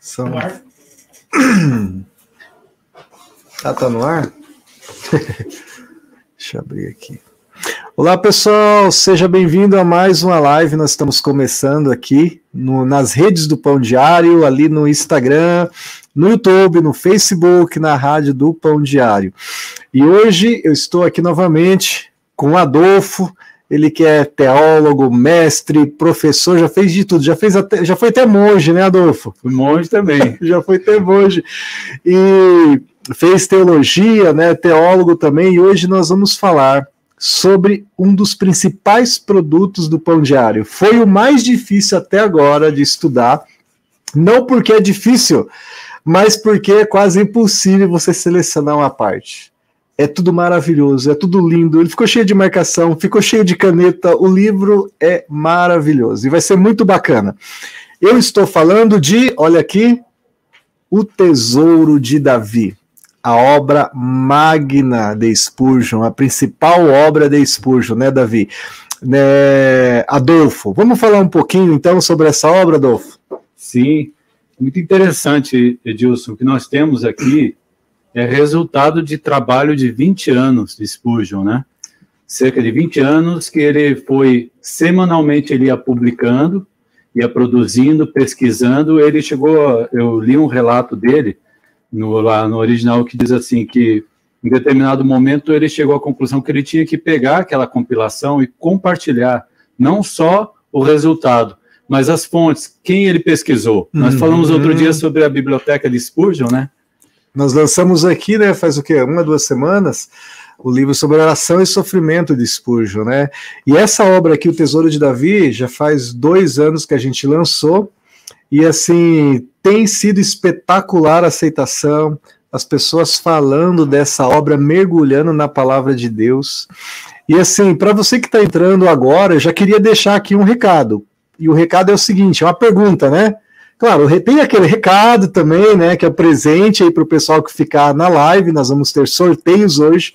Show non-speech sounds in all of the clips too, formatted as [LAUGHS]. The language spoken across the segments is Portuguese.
São... [CLEARS THROAT] Ah, tá no ar? [LAUGHS] Deixa eu abrir aqui. Olá, pessoal, seja bem-vindo a mais uma live. Nós estamos começando aqui no, nas redes do Pão Diário, ali no Instagram, no YouTube, no Facebook, na rádio do Pão Diário. E hoje eu estou aqui novamente com o Adolfo, ele que é teólogo, mestre, professor, já fez de tudo, já fez até, já foi até monge, né, Adolfo? Monge também. [LAUGHS] já foi até monge. E fez teologia, né, teólogo também, e hoje nós vamos falar sobre um dos principais produtos do Pão Diário. Foi o mais difícil até agora de estudar, não porque é difícil, mas porque é quase impossível você selecionar uma parte. É tudo maravilhoso, é tudo lindo. Ele ficou cheio de marcação, ficou cheio de caneta. O livro é maravilhoso e vai ser muito bacana. Eu estou falando de, olha aqui, O Tesouro de Davi, a obra magna de Spurgeon, a principal obra de Spurgeon, né, Davi? Né, Adolfo, vamos falar um pouquinho então sobre essa obra, Adolfo? Sim, muito interessante, Edilson. O que nós temos aqui é resultado de trabalho de 20 anos de Spurgeon, né? Cerca de 20 anos que ele foi semanalmente ele ia publicando, ia produzindo, pesquisando. Ele chegou, eu li um relato dele no, lá no original que diz assim que em determinado momento ele chegou à conclusão que ele tinha que pegar aquela compilação e compartilhar não só o resultado, mas as fontes, quem ele pesquisou. Nós uhum. falamos outro dia sobre a biblioteca de Spurgeon, né? Nós lançamos aqui, né, faz o quê? Uma, duas semanas, o livro sobre oração e sofrimento de Spurgeon, né? E essa obra aqui, O Tesouro de Davi, já faz dois anos que a gente lançou, e assim, tem sido espetacular a aceitação, as pessoas falando dessa obra, mergulhando na palavra de Deus. E assim, para você que está entrando agora, eu já queria deixar aqui um recado. E o recado é o seguinte: é uma pergunta, né? Claro, tem aquele recado também, né, que é presente aí para o pessoal que ficar na live, nós vamos ter sorteios hoje.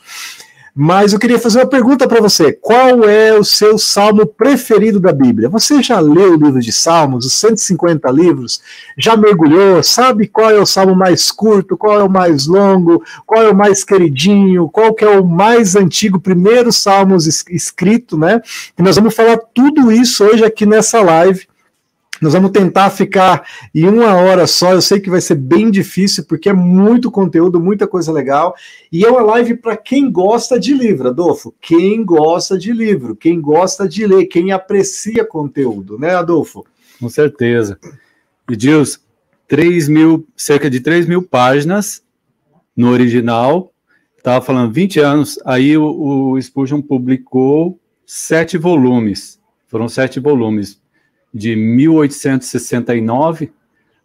Mas eu queria fazer uma pergunta para você: qual é o seu salmo preferido da Bíblia? Você já leu o livro de Salmos, os 150 livros? Já mergulhou? Sabe qual é o salmo mais curto? Qual é o mais longo? Qual é o mais queridinho? Qual que é o mais antigo, primeiro salmos escrito, né? E nós vamos falar tudo isso hoje aqui nessa live. Nós vamos tentar ficar em uma hora só. Eu sei que vai ser bem difícil, porque é muito conteúdo, muita coisa legal. E é uma live para quem gosta de livro, Adolfo. Quem gosta de livro, quem gosta de ler, quem aprecia conteúdo, né, Adolfo? Com certeza. E Deus, 3 mil, cerca de 3 mil páginas no original. Estava falando 20 anos. Aí o, o Spurgeon publicou sete volumes. Foram sete volumes de 1869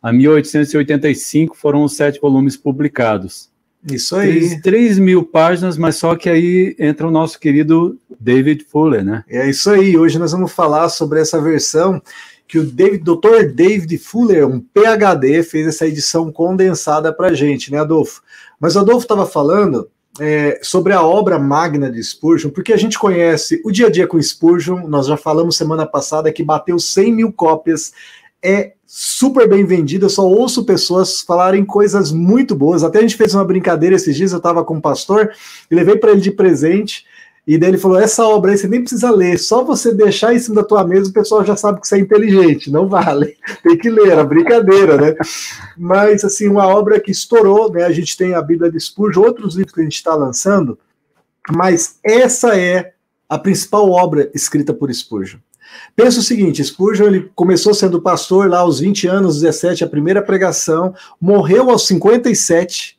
a 1885 foram os sete volumes publicados. Isso aí. 3, mil páginas, mas só que aí entra o nosso querido David Fuller, né? É isso aí. Hoje nós vamos falar sobre essa versão que o David, Dr. David Fuller, um PhD, fez essa edição condensada para gente, né, Adolfo? Mas o Adolfo estava falando é, sobre a obra magna de Spurgeon, porque a gente conhece o dia a dia com Spurgeon, nós já falamos semana passada que bateu 100 mil cópias, é super bem vendida, eu só ouço pessoas falarem coisas muito boas, até a gente fez uma brincadeira esses dias, eu estava com um pastor e levei para ele de presente e daí ele falou: essa obra aí você nem precisa ler, só você deixar em cima da tua mesa, o pessoal já sabe que você é inteligente, não vale. [LAUGHS] Tem que ler, a brincadeira, né? Mas assim, uma obra que estourou, né? A gente tem a Bíblia de Spurgeon, outros livros que a gente está lançando, mas essa é a principal obra escrita por Spurgeon. Pensa o seguinte, Spurgeon ele começou sendo pastor lá aos 20 anos, 17, a primeira pregação, morreu aos 57,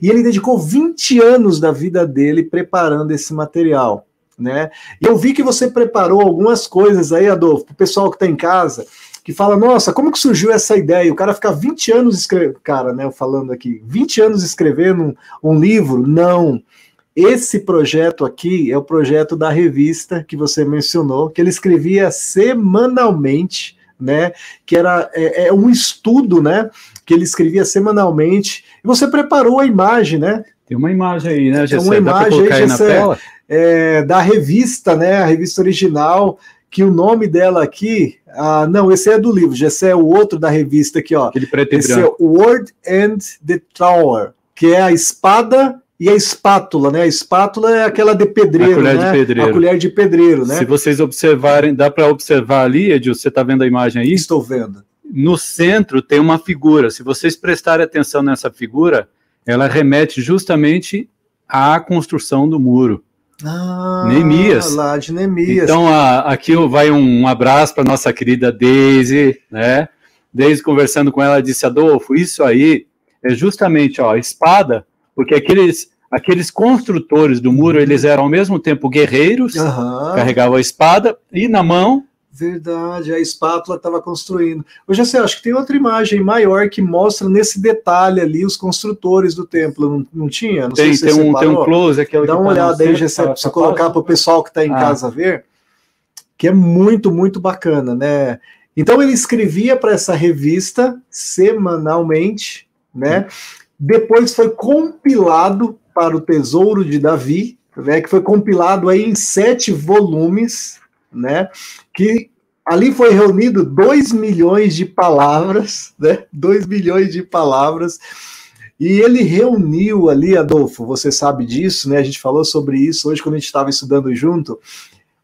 e ele dedicou 20 anos da vida dele preparando esse material. Né? E eu vi que você preparou algumas coisas aí, Adolfo, para o pessoal que está em casa, que fala, nossa, como que surgiu essa ideia? O cara ficar 20 anos escrevendo, cara, né, falando aqui, 20 anos escrevendo um, um livro? Não. Esse projeto aqui é o projeto da revista que você mencionou, que ele escrevia semanalmente, né? Que era é, é um estudo, né? que ele escrevia semanalmente. E você preparou a imagem, né? Tem uma imagem aí, né, Tem uma imagem aí, Gessé, é, da revista, né? A revista original que o nome dela aqui, ah, não, esse é do livro, esse é o outro da revista aqui, ó. Aquele preto e esse branco. é Word and the Tower, que é a espada e a espátula, né? A espátula é aquela de pedreiro, A colher de né? pedreiro. A colher de pedreiro, né? Se vocês observarem, dá para observar ali, Edil, você está vendo a imagem aí? Estou vendo. No centro tem uma figura. Se vocês prestarem atenção nessa figura, ela remete justamente à construção do muro. Ah, Neemias. Lá de Neemias. Então, a- aqui vai um abraço para nossa querida Daisy, né? Daisy conversando com ela disse: Adolfo, isso aí é justamente ó, a espada, porque aqueles, aqueles construtores do muro eles eram ao mesmo tempo guerreiros, Aham. carregavam a espada e na mão Verdade, a espátula estava construindo. Eu já sei, acho que tem outra imagem maior que mostra nesse detalhe ali os construtores do templo. Não, não tinha? Não tem, se tem, um, tem um close. Aquele Dá uma tá olhada aí, Gessé, tá- para você colocar para o pessoal que está em Ah. casa ver, que é muito, muito bacana, né? Então ele escrevia para essa revista semanalmente, né? Depois foi compilado para o Tesouro de Davi, né? Que foi compilado aí em sete volumes, né? Que ali foi reunido 2 milhões de palavras, né? 2 milhões de palavras. E ele reuniu ali, Adolfo, você sabe disso, né? A gente falou sobre isso hoje quando a gente estava estudando junto.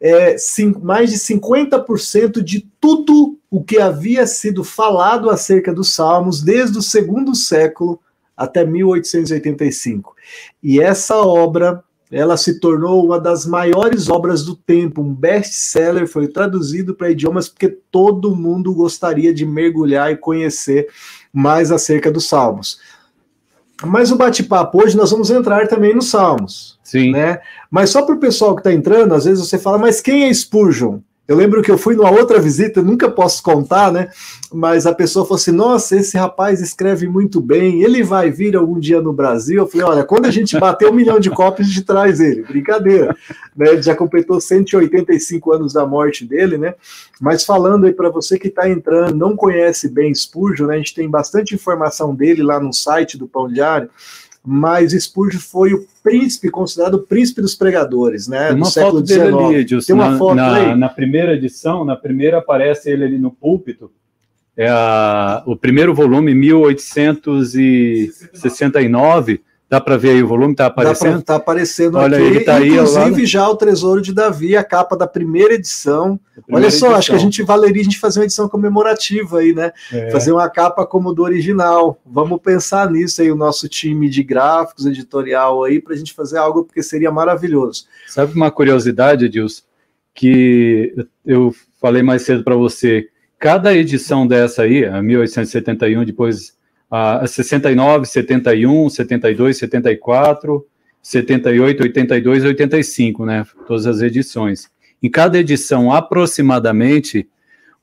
É, mais de 50% de tudo o que havia sido falado acerca dos Salmos desde o segundo século até 1885. E essa obra, ela se tornou uma das maiores obras do tempo, um best-seller, foi traduzido para idiomas porque todo mundo gostaria de mergulhar e conhecer mais acerca dos Salmos. Mas o bate-papo hoje nós vamos entrar também nos Salmos, Sim. né? Mas só para o pessoal que está entrando, às vezes você fala, mas quem é Spurgeon? Eu lembro que eu fui numa outra visita, nunca posso contar, né? Mas a pessoa falou assim: nossa, esse rapaz escreve muito bem, ele vai vir algum dia no Brasil. Eu falei: olha, quando a gente bater um milhão de cópias, a gente traz ele. Brincadeira. Né? Ele já completou 185 anos da morte dele, né? Mas falando aí para você que está entrando, não conhece bem Spurgeon, né? A gente tem bastante informação dele lá no site do Pão Diário. Mas Spurgeon foi o príncipe, considerado o príncipe dos pregadores, né? Uma do século foto dele ali, Edilson. Tem uma na, foto na, aí? na primeira edição, na primeira aparece ele ali no púlpito. É a- o primeiro volume, 1869. Dá para ver aí o volume, está aparecendo? Tá aparecendo Olha, aqui. ele tá aí Inclusive, já o Tesouro de Davi, a capa da primeira edição. Primeira Olha só, acho que a edição. gente valeria a gente fazer uma edição comemorativa aí, né? É. Fazer uma capa como do original. Vamos pensar nisso aí, o nosso time de gráficos, editorial aí, para a gente fazer algo, porque seria maravilhoso. Sabe uma curiosidade, Edilson? Que eu falei mais cedo para você. Cada edição dessa aí, a 1871, depois a 69, 71, 72, 74, 78, 82 e 85, né? Todas as edições. Em cada edição, aproximadamente,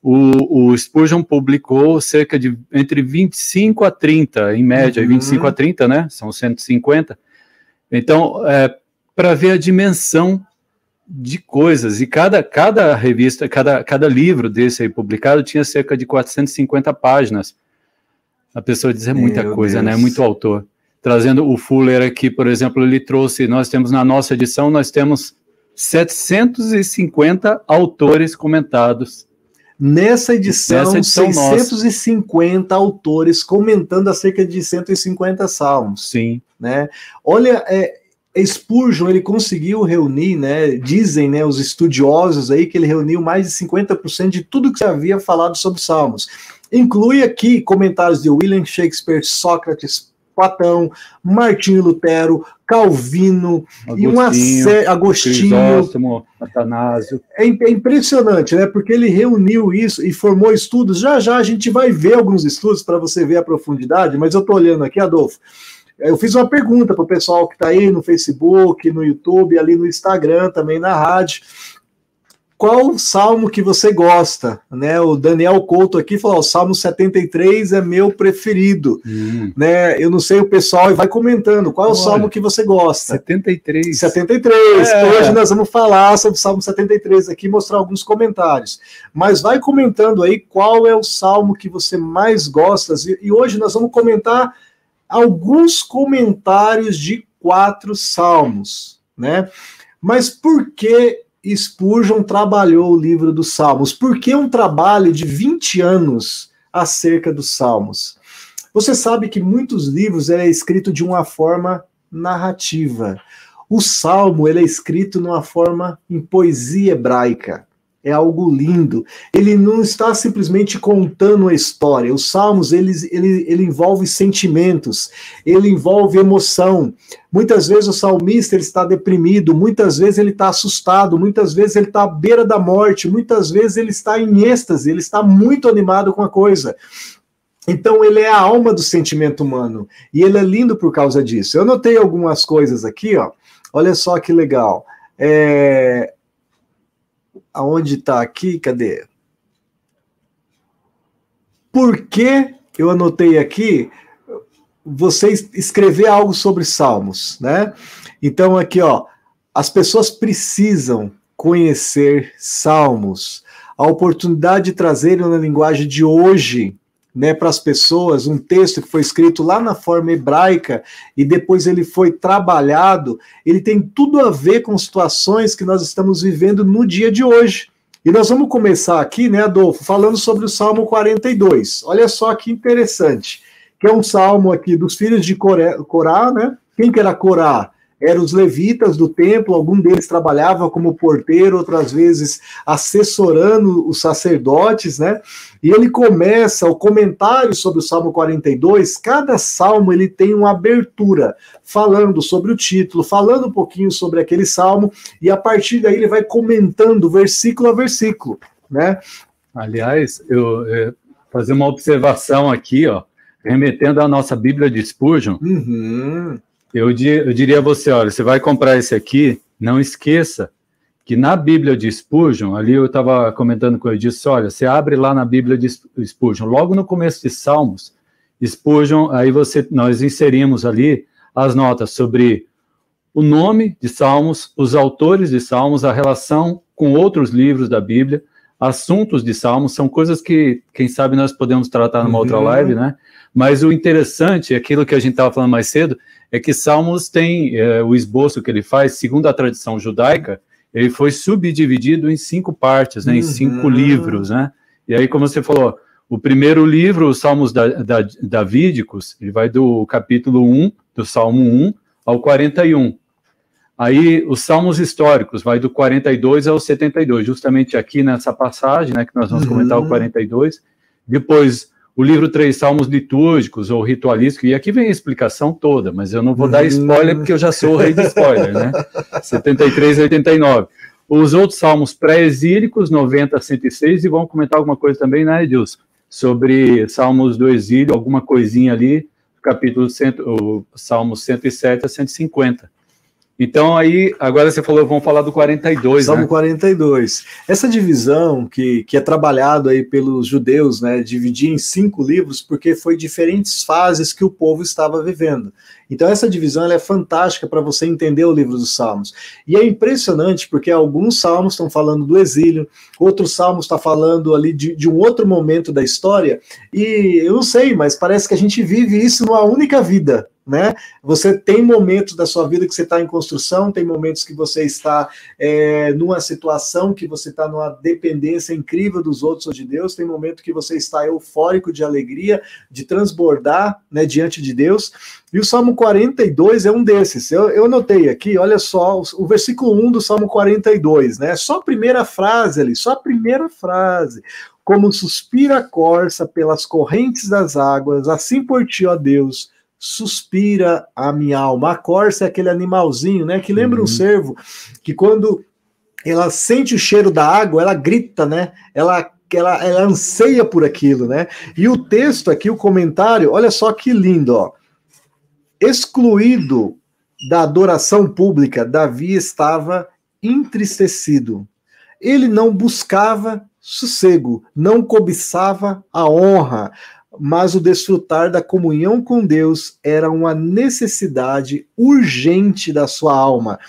o, o Spurgeon publicou cerca de entre 25 a 30, em média, Uhum. 25 a 30, né? São 150. Então, é, para ver a dimensão de coisas. E cada, cada revista, cada, cada livro desse aí publicado tinha cerca de 450 páginas. A pessoa diz, é muita Meu coisa, Deus. né? Muito autor. Trazendo o Fuller aqui, por exemplo, ele trouxe, nós temos na nossa edição, nós temos 750 autores comentados. Nessa edição, Nessa edição 650 autores comentando acerca de 150 salmos. Sim. né? Olha, é, Spurgeon ele conseguiu reunir, né? Dizem, né, os estudiosos aí que ele reuniu mais de 50% de tudo que se havia falado sobre Salmos. Inclui aqui comentários de William Shakespeare, Sócrates, Platão, Martinho Lutero, Calvino e uma Agostinho, série Agostinho. Atanásio. É, é impressionante, né? Porque ele reuniu isso e formou estudos. Já já a gente vai ver alguns estudos para você ver a profundidade, mas eu estou olhando aqui, Adolfo. Eu fiz uma pergunta para o pessoal que está aí no Facebook, no YouTube, ali no Instagram, também na rádio. Qual o salmo que você gosta? Né? O Daniel Couto aqui falou: o Salmo 73 é meu preferido. Hum, Né? Eu não sei o pessoal, e vai comentando. Qual é o Olha. salmo que você gosta? 73. 73. É. Hoje nós vamos falar sobre o Salmo 73 aqui, mostrar alguns comentários. Mas vai comentando aí qual é o salmo que você mais gosta. E e hoje nós vamos comentar alguns comentários de quatro salmos, né? Mas por que Spurgeon trabalhou o livro dos Salmos? Por que um trabalho de 20 anos acerca dos Salmos? Você sabe que muitos livros é escrito de uma forma narrativa. O Salmo ele é escrito numa forma em poesia hebraica é algo lindo. Ele não está simplesmente contando a história. Os salmos, ele, ele, ele envolve sentimentos, ele envolve emoção. Muitas vezes o salmista ele está deprimido, muitas vezes ele está assustado, muitas vezes ele está à beira da morte, muitas vezes ele está em êxtase, ele está muito animado com a coisa. Então ele é a alma do sentimento humano e ele é lindo por causa disso. Eu notei algumas coisas aqui, ó. Olha só que legal. É, aonde está aqui? Cadê? Por que eu anotei aqui você escrever algo sobre Salmos, né? Então aqui, ó, as pessoas precisam conhecer Salmos. A oportunidade de trazerem na linguagem de hoje né, para as pessoas, um texto que foi escrito lá na forma hebraica e depois ele foi trabalhado, ele tem tudo a ver com situações que nós estamos vivendo no dia de hoje. E nós vamos começar aqui, né, Adolfo, falando sobre o Salmo 42. Olha só que interessante, que é um salmo aqui dos filhos de Corá, né? Quem que era Corá? Eram os levitas do templo, algum deles trabalhava como porteiro, outras vezes assessorando os sacerdotes, né? E ele começa o comentário sobre o Salmo 42, cada salmo ele tem uma abertura, falando sobre o título, falando um pouquinho sobre aquele salmo, e a partir daí ele vai comentando versículo a versículo, né? Aliás, eu, eu fazer uma observação aqui, ó, remetendo à nossa Bíblia de Spurgeon, uhum. Eu, eu diria a você, olha, você vai comprar esse aqui, não esqueça que na Bíblia de Spurgeon, ali eu estava comentando com ele, disse, olha, você abre lá na Bíblia de Spurgeon, logo no começo de Salmos, Spurgeon, aí você, nós inserimos ali as notas sobre o nome de Salmos, os autores de Salmos, a relação com outros livros da Bíblia, assuntos de Salmos, são coisas que, quem sabe, nós podemos tratar numa uhum. outra live, né? Mas o interessante, aquilo que a gente estava falando mais cedo, é que Salmos tem é, o esboço que ele faz, segundo a tradição judaica, ele foi subdividido em cinco partes, né, em uhum. cinco livros, né? E aí, como você falou, o primeiro livro, os Salmos da, da, Davídicos, ele vai do capítulo 1, do Salmo 1 ao 41. Aí, os Salmos históricos, vai do 42 ao 72, justamente aqui nessa passagem, né, que nós vamos comentar o 42. Uhum. Depois, o livro Três Salmos Litúrgicos ou Ritualísticos, e aqui vem a explicação toda, mas eu não vou dar spoiler porque eu já sou o rei de spoiler, né? [LAUGHS] 73 e 89. Os outros salmos pré-exílicos, 90 a 106, e vamos comentar alguma coisa também, né, Edilson? Sobre salmos do exílio, alguma coisinha ali, capítulo 100, o salmo 107 a 150. Então aí, agora você falou, vamos falar do 42, Salmo né? 42. Essa divisão que, que é trabalhado aí pelos judeus, né, dividir em cinco livros, porque foi diferentes fases que o povo estava vivendo. Então essa divisão é fantástica para você entender o livro dos Salmos. E é impressionante porque alguns salmos estão falando do exílio, outros salmos estão tá falando ali de, de um outro momento da história, e eu não sei, mas parece que a gente vive isso numa única vida, né? Você tem momentos da sua vida que você está em construção, tem momentos que você está é, numa situação que você está numa dependência incrível dos outros ou de Deus, tem momento que você está eufórico de alegria, de transbordar né, diante de Deus. E o Salmo 42 é um desses. Eu, eu notei aqui, olha só, o, o versículo 1 do Salmo 42, né? Só a primeira frase ali, só a primeira frase como suspira a corça pelas correntes das águas, assim por ti, ó Deus, suspira a minha alma. A corça é aquele animalzinho, né? Que lembra uhum. um cervo, que quando ela sente o cheiro da água, ela grita, né? Ela, ela, ela anseia por aquilo, né? E o texto aqui, o comentário, olha só que lindo, ó. Excluído da adoração pública, Davi estava entristecido. Ele não buscava sossego, não cobiçava a honra, mas o desfrutar da comunhão com Deus era uma necessidade urgente da sua alma.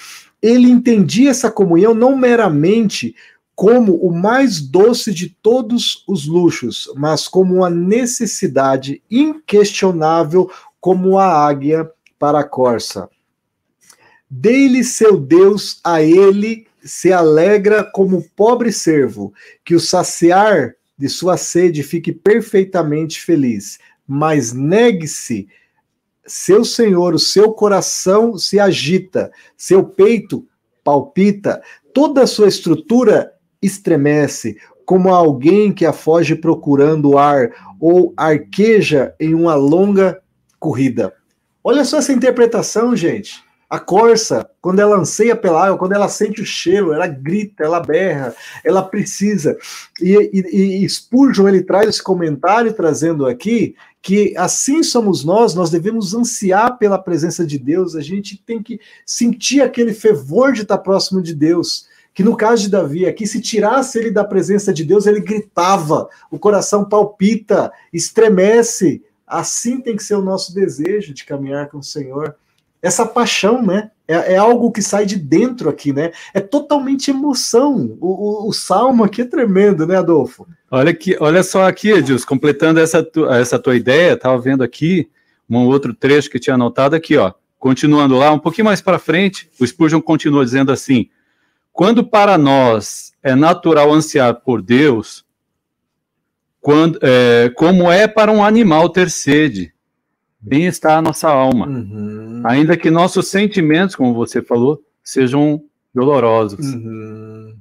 Ele entendia essa comunhão não meramente como o mais doce de todos os luxos, mas como uma necessidade inquestionável, como a águia para a corça. Dei-lhe seu Deus a ele se alegra como pobre servo, que o saciar de sua sede fique perfeitamente feliz, mas negue-se seu senhor, o seu coração se agita, seu peito palpita, toda a sua estrutura estremece, como alguém que afoge procurando ar ou arqueja em uma longa corrida. Olha só essa interpretação, gente. A corça, quando ela anseia pela água, quando ela sente o cheiro, ela grita, ela berra, ela precisa. E, e, e Spurgeon ele traz esse comentário trazendo aqui que assim somos nós, nós devemos ansiar pela presença de Deus, a gente tem que sentir aquele fervor de estar próximo de Deus. Que no caso de Davi, aqui, se tirasse ele da presença de Deus, ele gritava, o coração palpita, estremece. Assim tem que ser o nosso desejo de caminhar com o Senhor essa paixão, né? É, é, algo que sai de dentro aqui, né? É totalmente emoção. O, o, o, salmo aqui é tremendo, né, Adolfo? Olha aqui, olha só aqui, Edilson, completando essa, tu, essa tua ideia, estava vendo aqui um outro trecho que tinha anotado aqui, ó. Continuando lá, um pouquinho mais para frente, o Spurgeon continua dizendo assim: quando para nós é natural ansiar por Deus, quando, é, como é para um animal ter sede, bem está a nossa alma. Uhum. Ainda que nossos sentimentos, como você falou, sejam dolorosos. Uhum.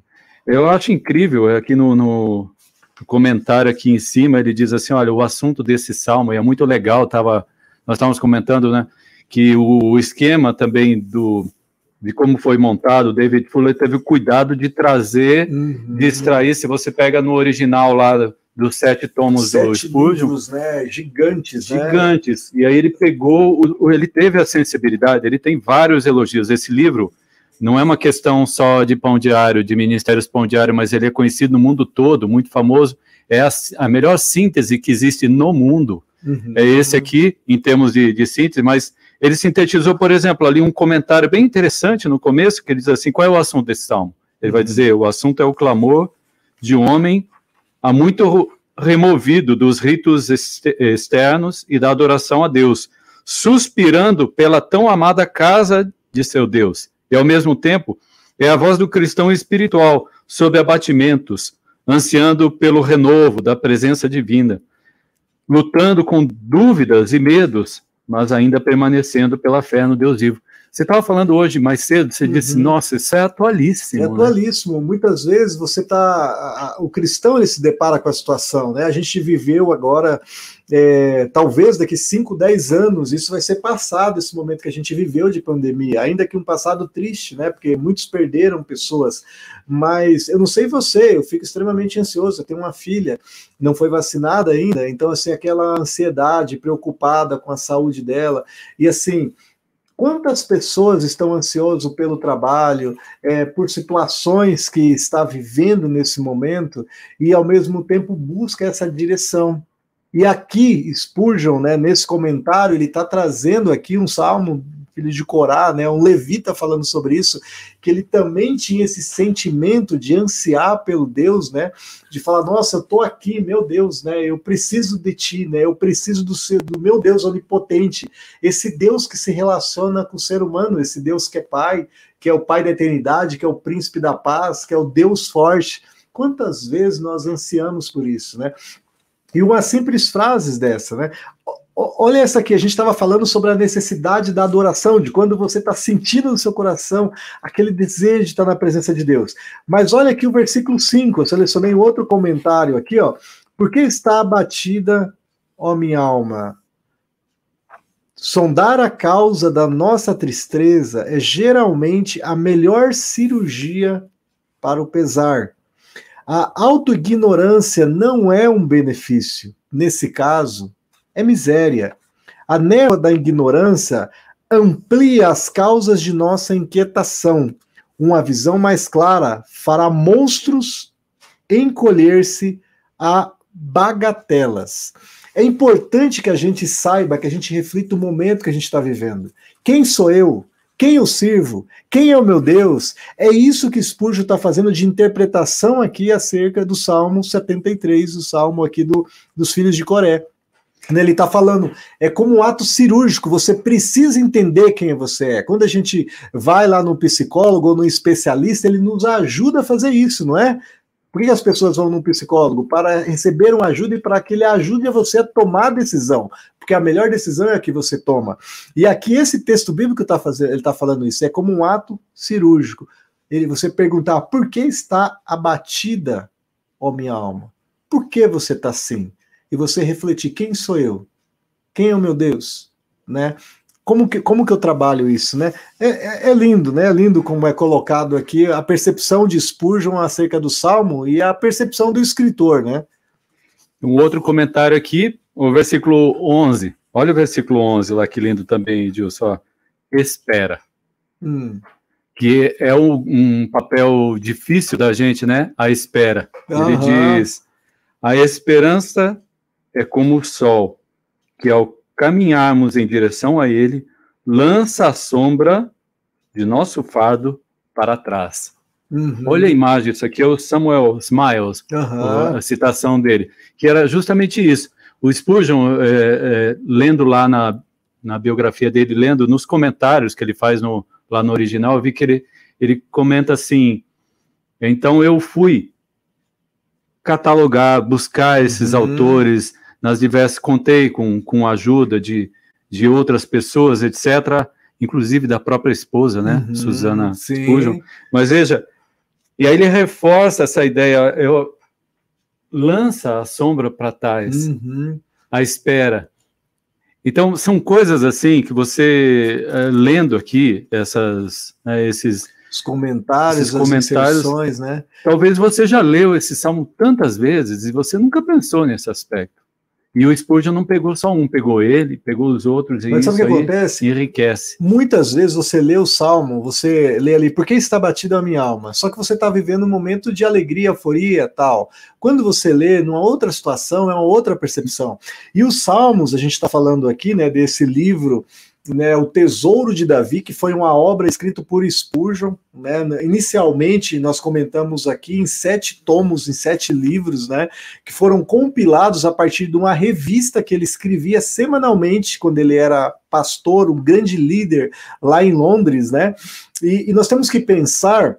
Eu acho incrível, é aqui no, no, comentário aqui em cima, ele diz assim, olha, o assunto desse salmo é muito legal, tava, nós estávamos comentando, né, que o, o esquema também do, de como foi montado, David Fuller teve o cuidado de trazer, uhum. de extrair, se você pega no original lá dos sete tomos sete do Spurgeon. Livros, né? Gigantes, né? Gigantes. Né? E aí ele pegou, ele teve a sensibilidade, ele tem vários elogios. Esse livro não é uma questão só de pão diário, de ministérios pão diário, mas ele é conhecido no mundo todo, muito famoso. É a, a melhor síntese que existe no mundo. Uhum. É esse aqui, em termos de, de síntese, mas ele sintetizou, por exemplo, ali um comentário bem interessante no começo, que ele diz assim: qual é o assunto desse salmo? Ele vai uhum. dizer: o assunto é o clamor de um homem há muito removido dos ritos externos e da adoração a Deus, suspirando pela tão amada casa de seu Deus. E ao mesmo tempo, é a voz do cristão espiritual sob abatimentos, ansiando pelo renovo da presença divina, lutando com dúvidas e medos, mas ainda permanecendo pela fé no Deus vivo. Você estava falando hoje mais cedo, você uhum. disse, nossa, isso é atualíssimo. É né? atualíssimo. Né? Muitas vezes você está. O cristão ele se depara com a situação, né? A gente viveu agora, é, talvez daqui 5, 10 anos, isso vai ser passado, esse momento que a gente viveu de pandemia, ainda que um passado triste, né? Porque muitos perderam pessoas. Mas eu não sei você, eu fico extremamente ansioso. Eu tenho uma filha, não foi vacinada ainda, então, assim, aquela ansiedade, preocupada com a saúde dela. E assim Quantas pessoas estão ansiosas pelo trabalho, é, por situações que está vivendo nesse momento e ao mesmo tempo busca essa direção? E aqui Spurgeon, né, nesse comentário, ele está trazendo aqui um salmo filho de Corá, né, um levita falando sobre isso, que ele também tinha esse sentimento de ansiar pelo Deus, né, de falar, nossa, eu tô aqui, meu Deus, né, eu preciso de ti, né, eu preciso do, seu, do meu Deus onipotente, esse Deus que se relaciona com o ser humano, esse Deus que é pai, que é o pai da eternidade, que é o príncipe da paz, que é o Deus forte. Quantas vezes nós ansiamos por isso, né? E uma simples frase dessa, né? Olha essa aqui, a gente estava falando sobre a necessidade da adoração, de quando você está sentindo no seu coração aquele desejo de estar na presença de Deus. Mas olha aqui o versículo 5, eu selecionei outro comentário aqui, ó. Por que está abatida, ó minha alma? Sondar a causa da nossa tristeza é geralmente a melhor cirurgia para o pesar. A autoignorância não é um benefício. Nesse caso, é miséria. A névoa da ignorância amplia as causas de nossa inquietação. Uma visão mais clara fará monstros encolher-se a bagatelas. É importante que a gente saiba, que a gente reflita o momento que a gente está vivendo. Quem sou eu? Quem eu sirvo? Quem é o meu Deus? É isso que Spurgeon está fazendo de interpretação aqui acerca do Salmo 73, o Salmo aqui do, dos filhos de Coré. Né, ele está falando, é como um ato cirúrgico, você precisa entender quem você é. Quando a gente vai lá no psicólogo ou no especialista, ele nos ajuda a fazer isso, não é? Por que as pessoas vão no psicólogo? Para receber uma ajuda e para que ele ajude você a tomar a decisão. Porque a melhor decisão é a que você toma. E aqui esse texto bíblico está está falando isso, é como um ato cirúrgico. Ele, você perguntar, por que está abatida, ó minha alma? Por que você está assim? E você refletir quem sou eu, quem é o meu Deus, né? Como que, como que eu trabalho isso, né? É, é, é, lindo, né? É lindo como é colocado aqui a percepção de Spurgeon acerca do Salmo e a percepção do escritor, né? Um outro comentário aqui, o versículo 11. Olha o versículo 11 lá, que lindo também, Edilson. Espera. Hum. Que é um, um, papel difícil da gente, né? A espera. Ele diz: a esperança é como o sol, que ao caminharmos em direção a ele, lança a sombra de nosso fardo para trás. Uhum. Olha a imagem, isso aqui é o Samuel Smiles, uhum. a citação dele, que era justamente isso. O Spurgeon, é, é, lendo lá na, na biografia dele, lendo nos comentários que ele faz no, lá no original, eu vi que ele, ele comenta assim: então eu fui catalogar, buscar esses uhum. autores, nas diversas, contei com, com a ajuda de, de outras pessoas, etc., inclusive da própria esposa, né, uhum, Susana Spurgeon. Mas veja, e aí ele reforça essa ideia, eu, lança a sombra para trás, uhum. a espera. Então, são coisas assim que você, é, lendo aqui, essas, né, esses os comentários, Esses comentários, né? Talvez você já leu esse salmo tantas vezes e você nunca pensou nesse aspecto. E o Spurgeon não pegou só um, pegou ele, pegou os outros, e Mas sabe o que acontece? enriquece. Muitas vezes você lê o Salmo, você lê ali, por que está batida a minha alma? Só que você está vivendo um momento de alegria, euforia, tal. Quando você lê numa outra situação, é uma outra percepção. E os Salmos, a gente está falando aqui, né, desse livro né, o Tesouro de Davi, que foi uma obra escrita por Spurgeon. Né, inicialmente, nós comentamos aqui em sete tomos, em sete livros, né, que foram compilados a partir de uma revista que ele escrevia semanalmente quando ele era pastor, um grande líder lá em Londres. Né, e, e nós temos que pensar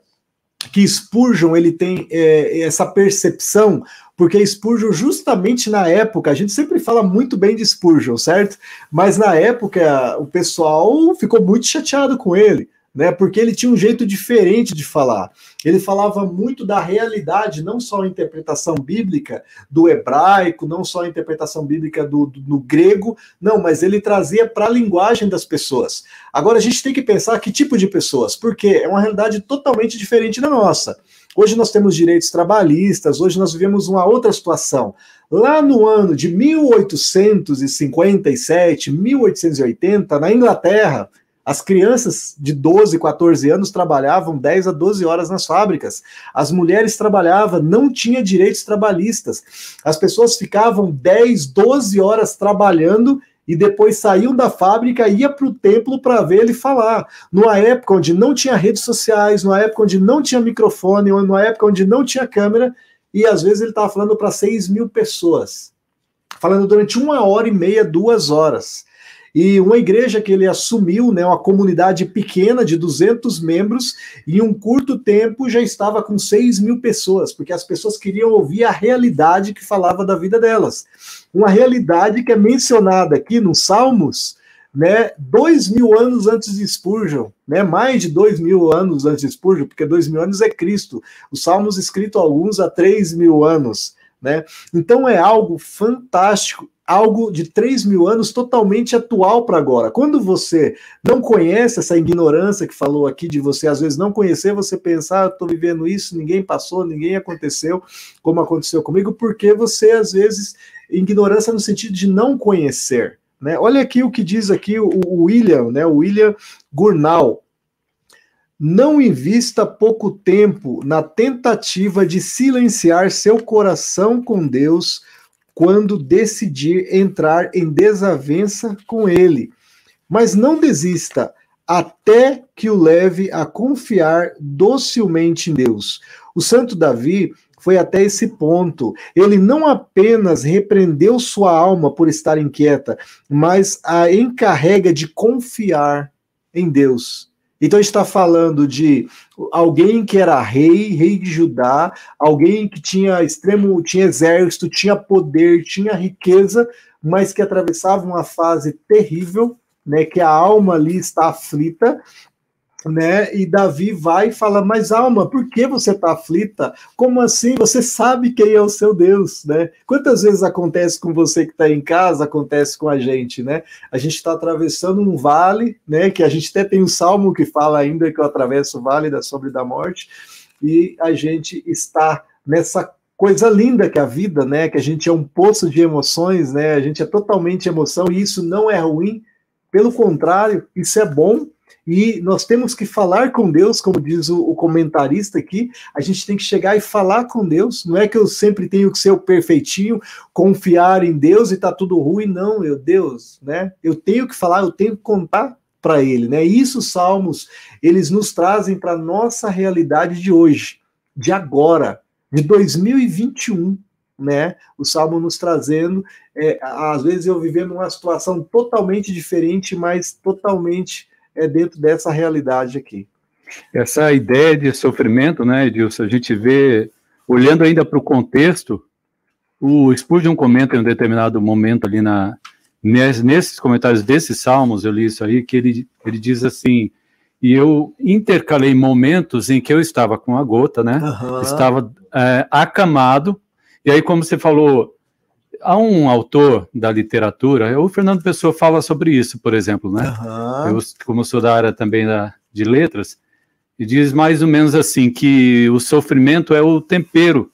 que Spurgeon ele tem é, essa percepção porque Spurgeon, justamente na época, a gente sempre fala muito bem de Spurgeon, certo? Mas na época o pessoal ficou muito chateado com ele, né? Porque ele tinha um jeito diferente de falar. Ele falava muito da realidade, não só a interpretação bíblica do hebraico, não só a interpretação bíblica do, do, do grego, não, mas ele trazia para a linguagem das pessoas. Agora a gente tem que pensar que tipo de pessoas, porque é uma realidade totalmente diferente da nossa. Hoje nós temos direitos trabalhistas, hoje nós vivemos uma outra situação. Lá no ano de 1857, 1880, na Inglaterra, as crianças de 12, 14 anos trabalhavam 10 a 12 horas nas fábricas. As mulheres trabalhavam, não tinha direitos trabalhistas. As pessoas ficavam 10, 12 horas trabalhando e depois saíam da fábrica ia para o templo para ver ele falar. Numa época onde não tinha redes sociais, numa época onde não tinha microfone, numa época onde não tinha câmera, e às vezes ele estava falando para 6 mil pessoas. Falando durante uma hora e meia, duas horas. E uma igreja que ele assumiu, né, uma comunidade pequena de 200 membros, em um curto tempo já estava com 6 mil pessoas, porque as pessoas queriam ouvir a realidade que falava da vida delas. Uma realidade que é mencionada aqui nos Salmos, né, dois mil anos antes de Spurgeon, né, mais de dois mil anos antes de Spurgeon, porque dois mil anos é Cristo. Os Salmos escritos alguns há três mil anos. Né? Então é algo fantástico algo de 3 mil anos totalmente atual para agora. Quando você não conhece essa ignorância que falou aqui de você, às vezes não conhecer, você pensar, ah, estou vivendo isso, ninguém passou, ninguém aconteceu, como aconteceu comigo, porque você, às vezes, ignorância no sentido de não conhecer. Né? Olha aqui o que diz aqui o, William, né? o William Gurnal. Não invista pouco tempo na tentativa de silenciar seu coração com Deus quando decidir entrar em desavença com ele. Mas não desista até que o leve a confiar docilmente em Deus. O santo Davi foi até esse ponto. Ele não apenas repreendeu sua alma por estar inquieta, mas a encarrega de confiar em Deus. Então está falando de alguém que era rei, rei de Judá, alguém que tinha extremo, tinha exército, tinha poder, tinha riqueza, mas que atravessava uma fase terrível, né, que a alma ali está aflita, né? E Davi vai e fala: Mas alma, por que você está aflita? Como assim? Você sabe quem é o seu Deus, né? Quantas vezes acontece com você que está em casa, acontece com a gente, né? A gente está atravessando um vale, né? Que a gente até tem um salmo que fala ainda que eu atravesso o vale da sombra e da morte, e a gente está nessa coisa linda que é a vida, né? Que a gente é um poço de emoções, né? A gente é totalmente emoção e isso não é ruim. Pelo contrário, isso é bom, e nós temos que falar com Deus, como diz o, o, comentarista aqui, a gente tem que chegar e falar com Deus. Não é que eu sempre tenho que ser o perfeitinho, confiar em Deus e tá tudo ruim, não, meu Deus, né? Eu tenho que falar, eu tenho que contar para ele, né? Isso os salmos, eles nos trazem para nossa realidade de hoje, de agora, de 2021, né? O salmo nos trazendo, é, às vezes eu vivendo uma situação totalmente diferente, mas totalmente é dentro dessa realidade aqui. Essa ideia de sofrimento, né, Edilson, a gente vê, olhando ainda para o contexto, o Spurgeon comenta em um determinado momento ali na, nesses comentários desses salmos, eu li isso aí, que ele, ele diz assim, e eu intercalei momentos em que eu estava com a gota, né, uhum. estava é, acamado, e aí como você falou, há um autor da literatura, o Fernando Pessoa fala sobre isso, por exemplo, né? Uhum. Eu, como sou da área também da, de letras, e diz mais ou menos assim que o sofrimento é o tempero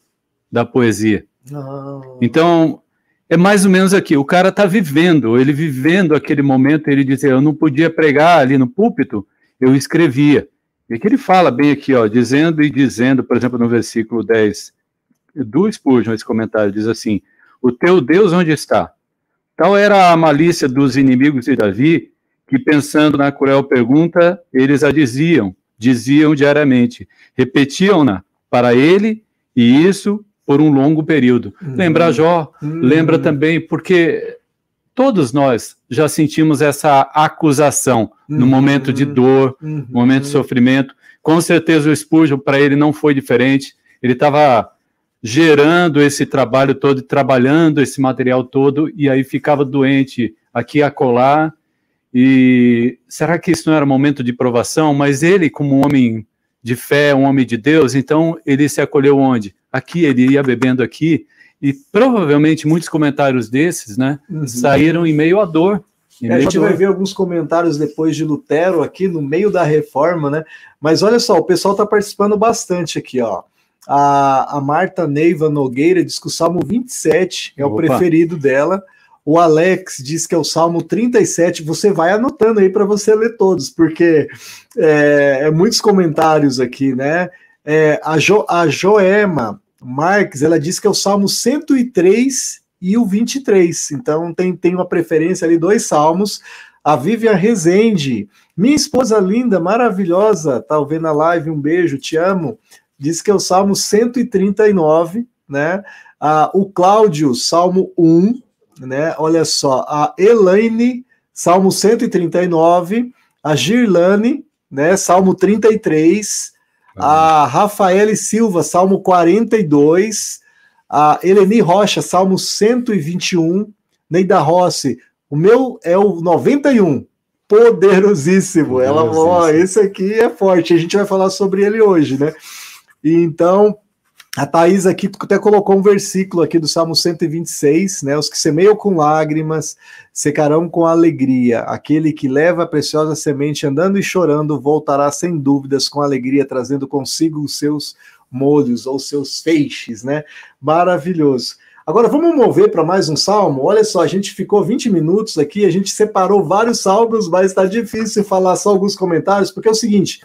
da poesia. Uhum. Então, é mais ou menos aqui, o cara está vivendo, ele vivendo aquele momento, ele diz, eu não podia pregar ali no púlpito, eu escrevia. E que ele fala bem aqui, ó, dizendo e dizendo, por exemplo, no versículo 10 do Spurgeon, esse comentário diz assim, o teu Deus onde está? Tal era a malícia dos inimigos de Davi, que pensando na cruel pergunta, eles a diziam, diziam diariamente, repetiam-na para ele, e isso por um longo período. Uhum. Lembra Jó, uhum. lembra também, porque todos nós já sentimos essa acusação no momento de dor, no uhum. momento de sofrimento. Com certeza o Spurgeon, para ele, não foi diferente. Ele estava gerando esse trabalho todo, trabalhando esse material todo, e aí ficava doente aqui e acolá. E será que isso não era momento de provação? Mas ele, como um homem de fé, um homem de Deus, então ele se acolheu onde? Aqui, ele ia bebendo aqui, e provavelmente muitos comentários desses, né, uhum. saíram em meio à dor. É, a gente vai ver alguns comentários depois de Lutero aqui no meio da reforma, né? Mas olha só, o pessoal está participando bastante aqui, ó. A, a Marta Neiva Nogueira diz que o Salmo 27 é Opa. o preferido dela. O Alex diz que é o Salmo 37. Você vai anotando aí para você ler todos, porque é, é, muitos comentários aqui, né? É, a, jo, a Joema Marques, ela diz que é o Salmo 103 e o 23. Então tem, tem uma preferência ali, dois salmos. A Vivian Rezende, minha esposa linda, maravilhosa, tá vendo a live, um beijo, te amo diz que é o Salmo 139, né? Ah, o Cláudio, Salmo 1, né? Olha só, a Elaine, Salmo 139, a Girlane, né? Salmo 33, a Rafaele Silva, Salmo 42, a Eleni Rocha, Salmo 121, Neida Rossi, o meu é o 91, poderosíssimo. Ela, ó, esse aqui é forte. A gente vai falar sobre ele hoje, né? E então, a Thaís aqui até colocou um versículo aqui do Salmo 126, né? Os que semeiam com lágrimas secarão com alegria. Aquele que leva a preciosa semente andando e chorando voltará sem dúvidas com alegria, trazendo consigo os seus molhos ou seus feixes, né? Maravilhoso. Agora vamos mover para mais um salmo. Olha só, a gente ficou 20 minutos aqui, a gente separou vários salmos, mas está difícil falar só alguns comentários, porque é o seguinte: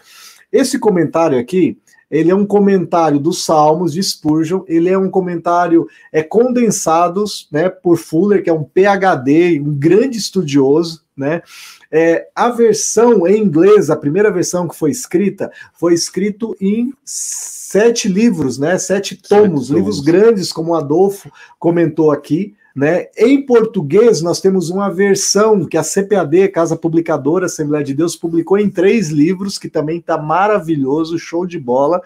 esse comentário aqui ele é um comentário dos Salmos de Spurgeon, ele é um comentário é condensados, né, por Fuller, que é um PhD, um grande estudioso, né? É, a versão em inglês, a primeira versão que foi escrita, foi escrito em sete livros, né? Sete tomos, sete livros tomos. grandes, como o Adolfo comentou aqui. Né? Em português, nós temos uma versão que a CPAD, Casa Publicadora Assembleia de Deus, publicou em três livros, que também está maravilhoso, show de bola.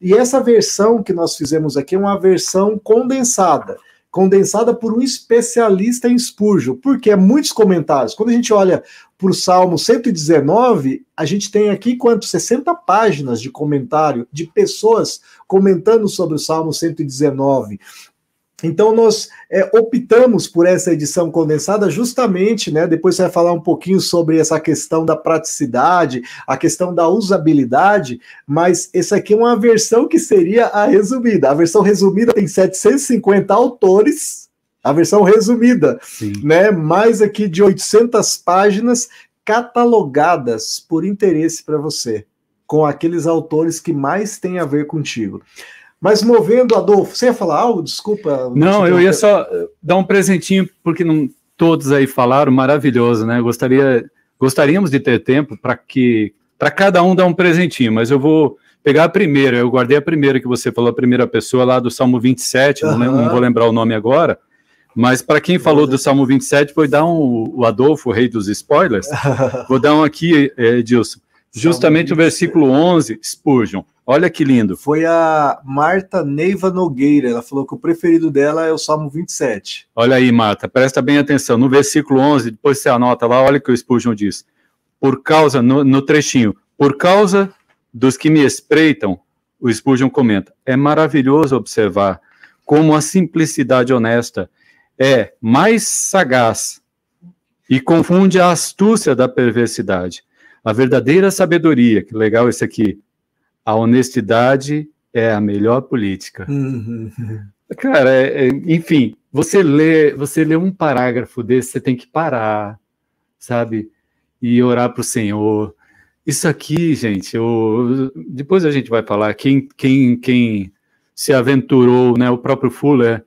E essa versão que nós fizemos aqui é uma versão condensada condensada por um especialista em Spurgeon, porque é muitos comentários. Quando a gente olha para o Salmo 119, a gente tem aqui quanto? 60 páginas de comentário de pessoas comentando sobre o Salmo 119. Então, nós é, optamos por essa edição condensada justamente, né? Depois você vai falar um pouquinho sobre essa questão da praticidade, a questão da usabilidade, mas essa aqui é uma versão que seria a resumida. A versão resumida tem 750 autores, a versão resumida, Sim. né? Mais aqui de 800 páginas catalogadas por interesse para você, com aqueles autores que mais têm a ver contigo. Mas movendo, Adolfo, você ia falar algo? Desculpa. Não, eu ia só eh, dar um presentinho, porque não todos aí falaram, maravilhoso, né? Gostaria, gostaríamos de ter tempo para que para cada um dar um presentinho, mas eu vou pegar a primeira, eu guardei a primeira que você falou, a primeira pessoa lá do Salmo 27, uhum. não, não vou lembrar o nome agora, mas para quem falou do Salmo 27, vou dar um, o Adolfo, o rei dos spoilers, [LAUGHS] vou dar um aqui, Edilson, justamente o versículo 11, Spurgeon. Olha que lindo. Foi a Marta Neiva Nogueira. Ela falou que o preferido dela é o Salmo 27. Olha aí, Marta, presta bem atenção. No versículo 11, depois você anota lá, olha o que o Spurgeon diz. Por causa, no, no trechinho, por causa dos que me espreitam, o Spurgeon comenta, é maravilhoso observar como a simplicidade honesta é mais sagaz e confunde a astúcia da perversidade. A verdadeira sabedoria, que legal esse aqui, a honestidade é a melhor política. Uhum. Cara, é, é, enfim, você lê, você lê um parágrafo desse, você tem que parar, sabe? E orar para o Senhor. Isso aqui, gente, eu, depois a gente vai falar quem, quem, quem se aventurou, né? O próprio Fuller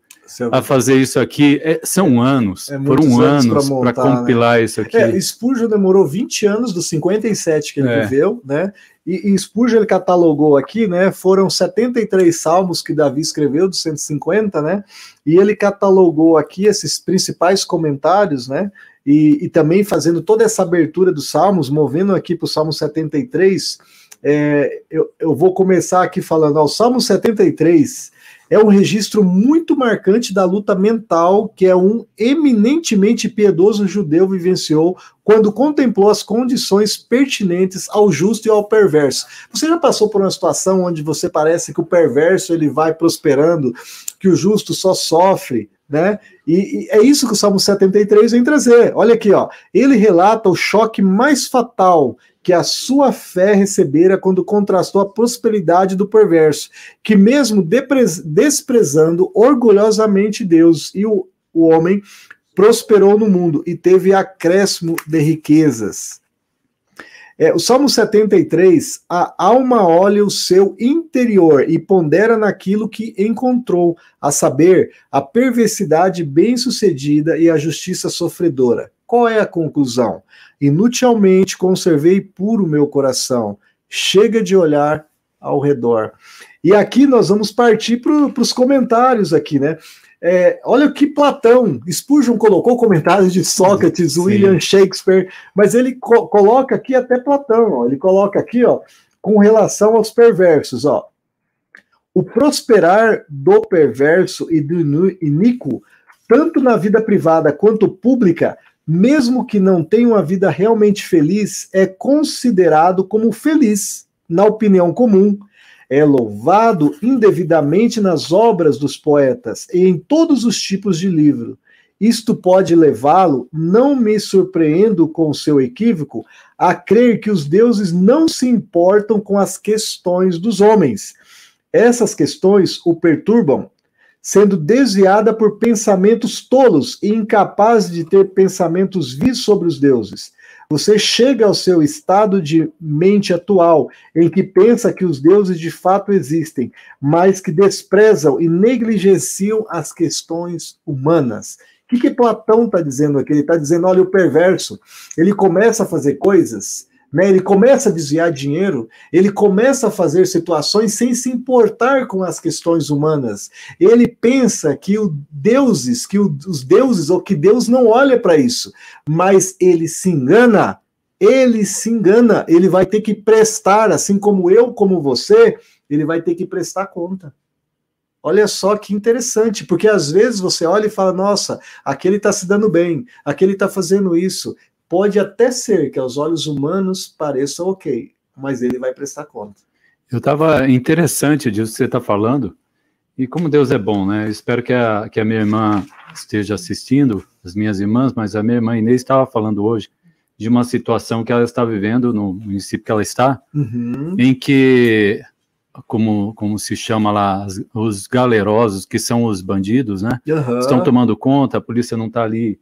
a fazer isso aqui. É, são anos, é foram anos para compilar né? isso aqui. É, Spurgeon demorou 20 anos dos 57 que ele é. viveu, né? E, e Spurgeon ele catalogou aqui, né? Foram 73 salmos que Davi escreveu dos 150, né? E ele catalogou aqui esses principais comentários, né? E, e também fazendo toda essa abertura dos salmos, movendo aqui para o Salmo 73. É, eu, eu vou começar aqui falando, ó, o Salmo 73 é um registro muito marcante da luta mental que é um eminentemente piedoso judeu vivenciou quando contemplou as condições pertinentes ao justo e ao perverso. Você já passou por uma situação onde você parece que o perverso ele vai prosperando, que o justo só sofre, né? E, e, é isso que o Salmo 73 vem trazer. Olha aqui, ó. Ele relata o choque mais fatal que a sua fé recebera quando contrastou a prosperidade do perverso, que mesmo desprezando orgulhosamente Deus e o, o homem, prosperou no mundo e teve acréscimo de riquezas. É, o Salmo 73, a alma olha o seu interior e pondera naquilo que encontrou, a saber, a perversidade bem-sucedida e a justiça sofredora. Qual é a conclusão? Inutilmente conservei puro meu coração. Chega de olhar ao redor. E aqui nós vamos partir para os comentários aqui, né? É, olha o que Platão, Spurgeon colocou comentários de Sócrates, Sim. William Shakespeare, mas ele co coloca aqui até Platão, ó, ele coloca aqui, ó, com relação aos perversos, ó. O prosperar do perverso e do iníquo, tanto na vida privada quanto pública, mesmo que não tenha uma vida realmente feliz, é considerado como feliz, na opinião comum. É louvado indevidamente nas obras dos poetas e em todos os tipos de livro. Isto pode levá-lo, não me surpreendo com o seu equívoco, a crer que os deuses não se importam com as questões dos homens. Essas questões o perturbam, sendo desviada por pensamentos tolos e incapaz de ter pensamentos vis sobre os deuses. Você chega ao seu estado de mente atual, em que pensa que os deuses de fato existem, mas que desprezam e negligenciam as questões humanas. O que, que Platão está dizendo aqui? Ele está dizendo: olha, o perverso, ele começa a fazer coisas né? Ele começa a desviar dinheiro, ele começa a fazer situações sem se importar com as questões humanas. Ele pensa que os deuses, que os deuses ou que Deus não olha para isso, mas ele se engana. Ele se engana, ele vai ter que prestar, assim como eu, como você, ele vai ter que prestar conta. Olha só que interessante, porque às vezes você olha e fala: nossa, aquele está se dando bem, aquele está fazendo isso, Pode até ser que aos olhos humanos pareça ok, mas ele vai prestar conta. Eu estava interessante disso que você está falando, e como Deus é bom, né? espero que a, que a minha irmã esteja assistindo, as minhas irmãs, mas a minha irmã Inês estava falando hoje de uma situação que ela está vivendo no município que ela está, uhum. em que, como, como se chama lá, os galerosos, que são os bandidos, né? Uhum. Estão tomando conta, a polícia não está ali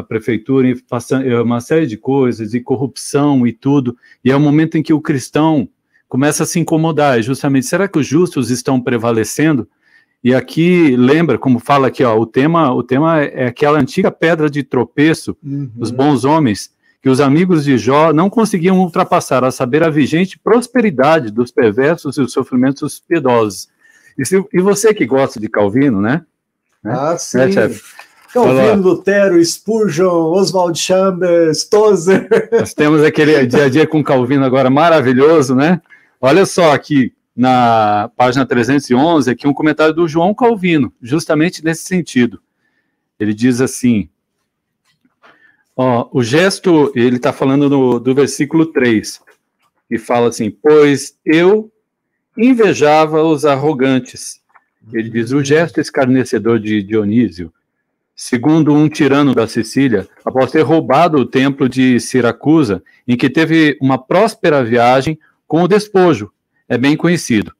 a prefeitura, passando é uma série de coisas, e corrupção e tudo, e é o momento em que o cristão começa a se incomodar, é justamente, será que os justos estão prevalecendo? E aqui, lembra, como fala aqui, ó, o tema, o tema é aquela antiga pedra de tropeço uhum. dos bons homens, que os amigos de Jó não conseguiam ultrapassar, a saber, a vigente prosperidade dos perversos e os sofrimentos dos piedosos. E, se, e você que gosta de Calvino, né? Ah, né, sim. Calvino, Lutero, Spurgeon, Oswald Chambers, Tozer. Nós temos aquele dia a dia com Calvino agora maravilhoso, né? Olha só aqui na página 311, aqui um comentário do João Calvino, justamente nesse sentido. Ele diz assim: ó, o gesto, ele está falando no, do versículo 3, e fala assim: Pois eu invejava os arrogantes. Ele diz: o gesto escarnecedor de Dionísio Segundo um tirano da Sicília, após ter roubado o templo de Siracusa, em que teve uma próspera viagem com o despojo, é bem conhecido.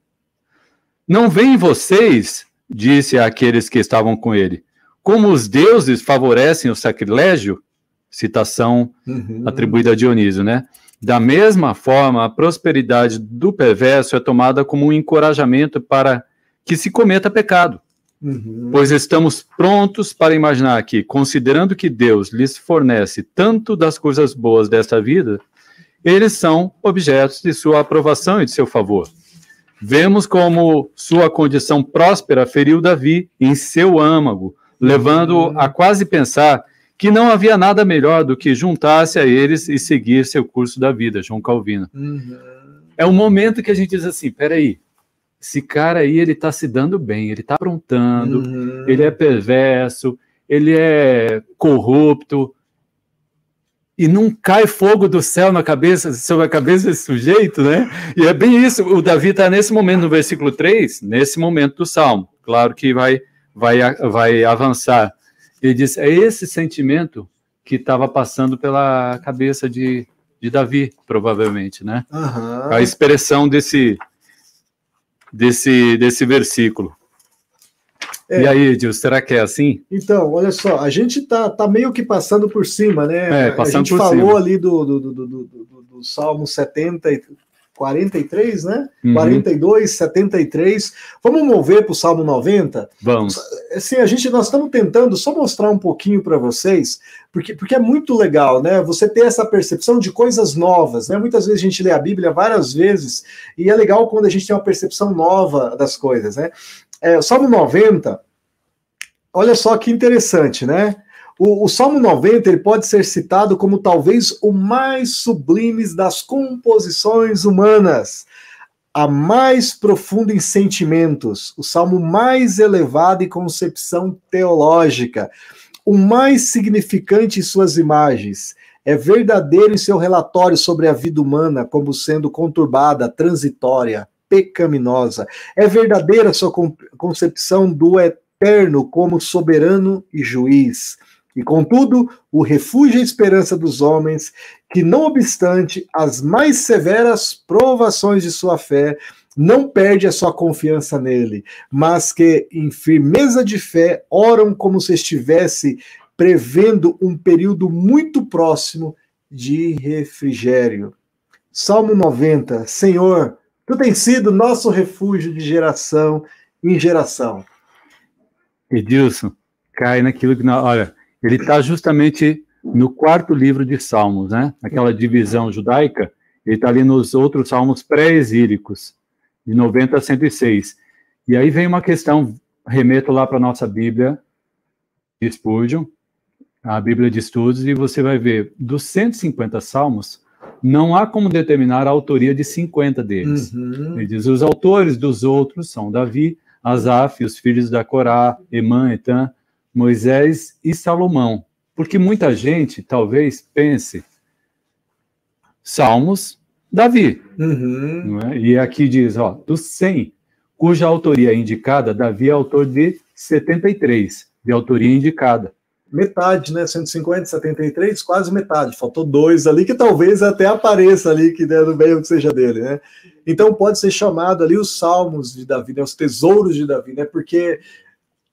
Não veem vocês, disse àqueles que estavam com ele, como os deuses favorecem o sacrilégio? Citação uhum. atribuída a Dionísio, né? Da mesma forma, a prosperidade do perverso é tomada como um encorajamento para que se cometa pecado. Uhum. Pois estamos prontos para imaginar que, considerando que Deus lhes fornece tanto das coisas boas desta vida, eles são objetos de sua aprovação e de seu favor. Vemos como sua condição próspera feriu Davi em seu âmago, levando-o uhum. a quase pensar que não havia nada melhor do que juntar-se a eles e seguir seu curso da vida, João Calvino. Uhum. É um momento que a gente diz assim: peraí, esse cara aí, ele tá se dando bem, ele tá aprontando, uhum. ele é perverso, ele é corrupto, e não cai fogo do céu na cabeça, sobre a cabeça desse sujeito, né? E é bem isso, o Davi está nesse momento, no versículo 3, nesse momento do Salmo, claro que vai, vai, vai avançar. Ele diz, é esse sentimento que estava passando pela cabeça de, de Davi, provavelmente, né? Uhum. A expressão desse, desse, desse versículo. É. E aí, Edil, será que é assim? Então, olha só, a gente tá, tá meio que passando por cima, né? É, passando a gente falou cima. ali do, do, do, do, do Salmo 70, 43, né? Uhum. 42, 73. Vamos mover para o Salmo 90? Vamos. Assim, a gente, nós estamos tentando só mostrar um pouquinho para vocês, porque, porque é muito legal, né? Você ter essa percepção de coisas novas, né? Muitas vezes a gente lê a Bíblia várias vezes, e é legal quando a gente tem uma percepção nova das coisas, né? É, o Salmo 90, olha só que interessante, né? O, o, Salmo 90 ele pode ser citado como talvez o mais sublime das composições humanas, a mais profunda em sentimentos, o salmo mais elevado em concepção teológica, o mais significante em suas imagens. É verdadeiro em seu relatório sobre a vida humana como sendo conturbada, transitória, pecaminosa. É verdadeira sua concepção do eterno como soberano e juiz. E contudo, o refúgio e esperança dos homens, que não obstante as mais severas provações de sua fé, não perde a sua confiança nele, mas que em firmeza de fé oram como se estivesse prevendo um período muito próximo de refrigério. Salmo 90. Senhor, tu tens sido nosso refúgio de geração em geração. Edilson, cai naquilo que. Nós, olha, ele está justamente no quarto livro de Salmos, né? Aquela divisão judaica, ele está ali nos outros salmos pré-exílicos, de 90 a 106. E aí vem uma questão, remeto lá para a nossa Bíblia de Spurgeon, a Bíblia de Estudos, e você vai ver, dos 150 salmos, não há como determinar a autoria de 50 deles. Uhum. Ele diz, os autores dos outros são Davi, Asaf, os filhos da Corá, Emã, Etan, Moisés e Salomão. Porque muita gente talvez pense Salmos, Davi. Uhum. É? E aqui diz, ó, dos 100, cuja autoria é indicada, Davi é autor de 73, de autoria indicada. Metade, né? 150, 73, quase metade. Faltou dois ali que talvez até apareça ali, que né, no meio que seja dele, né? Então pode ser chamado ali os salmos de Davi, né, os tesouros de Davi, né? Porque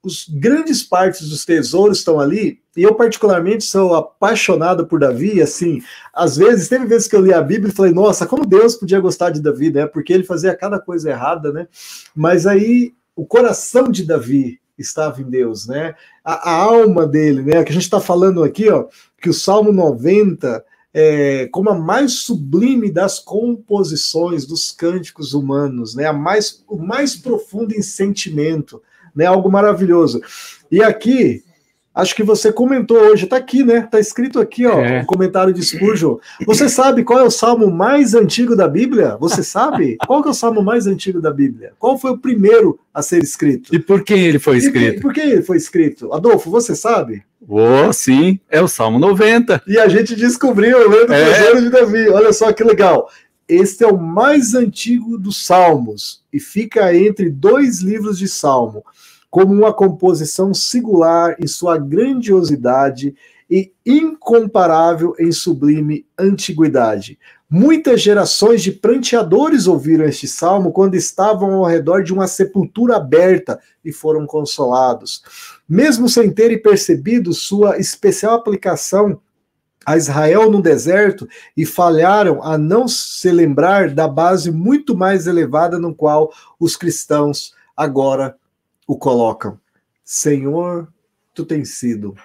os grandes partes dos tesouros estão ali, e eu particularmente sou apaixonado por Davi, assim, às vezes, teve vezes que eu li a Bíblia e falei, nossa, como Deus podia gostar de Davi, né, porque ele fazia cada coisa errada, né, mas aí o coração de Davi estava em Deus, né, a, a alma dele, né, que a gente está falando aqui, ó, que o Salmo 90 é, como a mais sublime das composições dos cânticos humanos, né? A mais, o mais profundo em sentimento, né? Algo maravilhoso. E aqui, acho que você comentou hoje, está aqui, né? Está escrito aqui, ó, é. um comentário de Spurgeon. Você sabe qual é o salmo mais antigo da Bíblia? Você sabe? Qual é o salmo mais antigo da Bíblia? Qual foi o primeiro a ser escrito? E por que ele foi escrito? E por que ele foi escrito? Adolfo, você sabe? Oh, sim, é o Salmo 90. E a gente descobriu lendo é. o de Davi. Olha só que legal. Este é o mais antigo dos Salmos e fica entre dois livros de Salmo, como uma composição singular em sua grandiosidade e incomparável em sublime antiguidade. Muitas gerações de pranteadores ouviram este salmo quando estavam ao redor de uma sepultura aberta e foram consolados. Mesmo sem terem percebido sua especial aplicação a Israel no deserto e falharam a não se lembrar da base muito mais elevada no qual os cristãos agora o colocam. Senhor, tu tens sido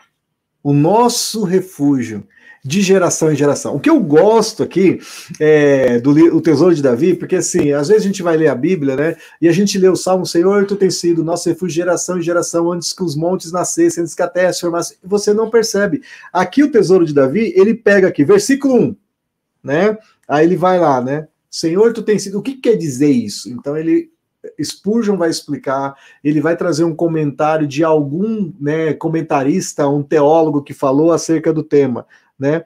o nosso refúgio de geração em geração. O que eu gosto aqui é, do o Tesouro de Davi, porque assim, às vezes a gente vai ler a Bíblia, né? E a gente lê o Salmo, Senhor, tu tens sido nosso refúgio geração em geração, antes que os montes nascessem, antes que a terra se formasse. Você não percebe. Aqui o Tesouro de Davi, ele pega aqui, versículo 1, né? Aí ele vai lá, né? Senhor, tu tens sido. O que quer dizer isso? Então ele Spurgeon vai explicar, ele vai trazer um comentário de algum né, comentarista, um teólogo que falou acerca do tema né?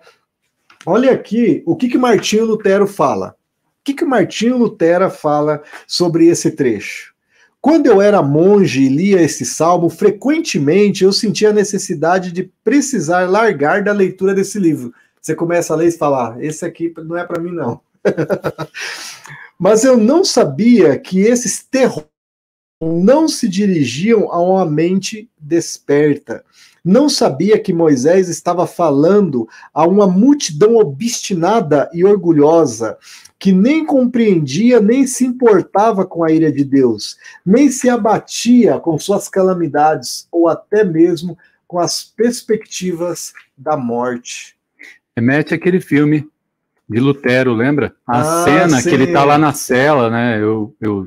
Olha aqui o que que Martinho Lutero fala. O que que Martinho Lutero fala sobre esse trecho? Quando eu era monge e lia esse salmo, frequentemente eu sentia a necessidade de precisar largar da leitura desse livro. Você começa a ler e falar: ah, esse aqui não é para mim, não. [LAUGHS] Mas eu não sabia que esses terrores não se dirigiam a uma mente desperta, não sabia que Moisés estava falando a uma multidão obstinada e orgulhosa, que nem compreendia nem se importava com a ira de Deus, nem se abatia com suas calamidades ou até mesmo com as perspectivas da morte. Remete aquele filme de Lutero, lembra? A ah, cena sim. que ele está lá na cela, né? Eu, eu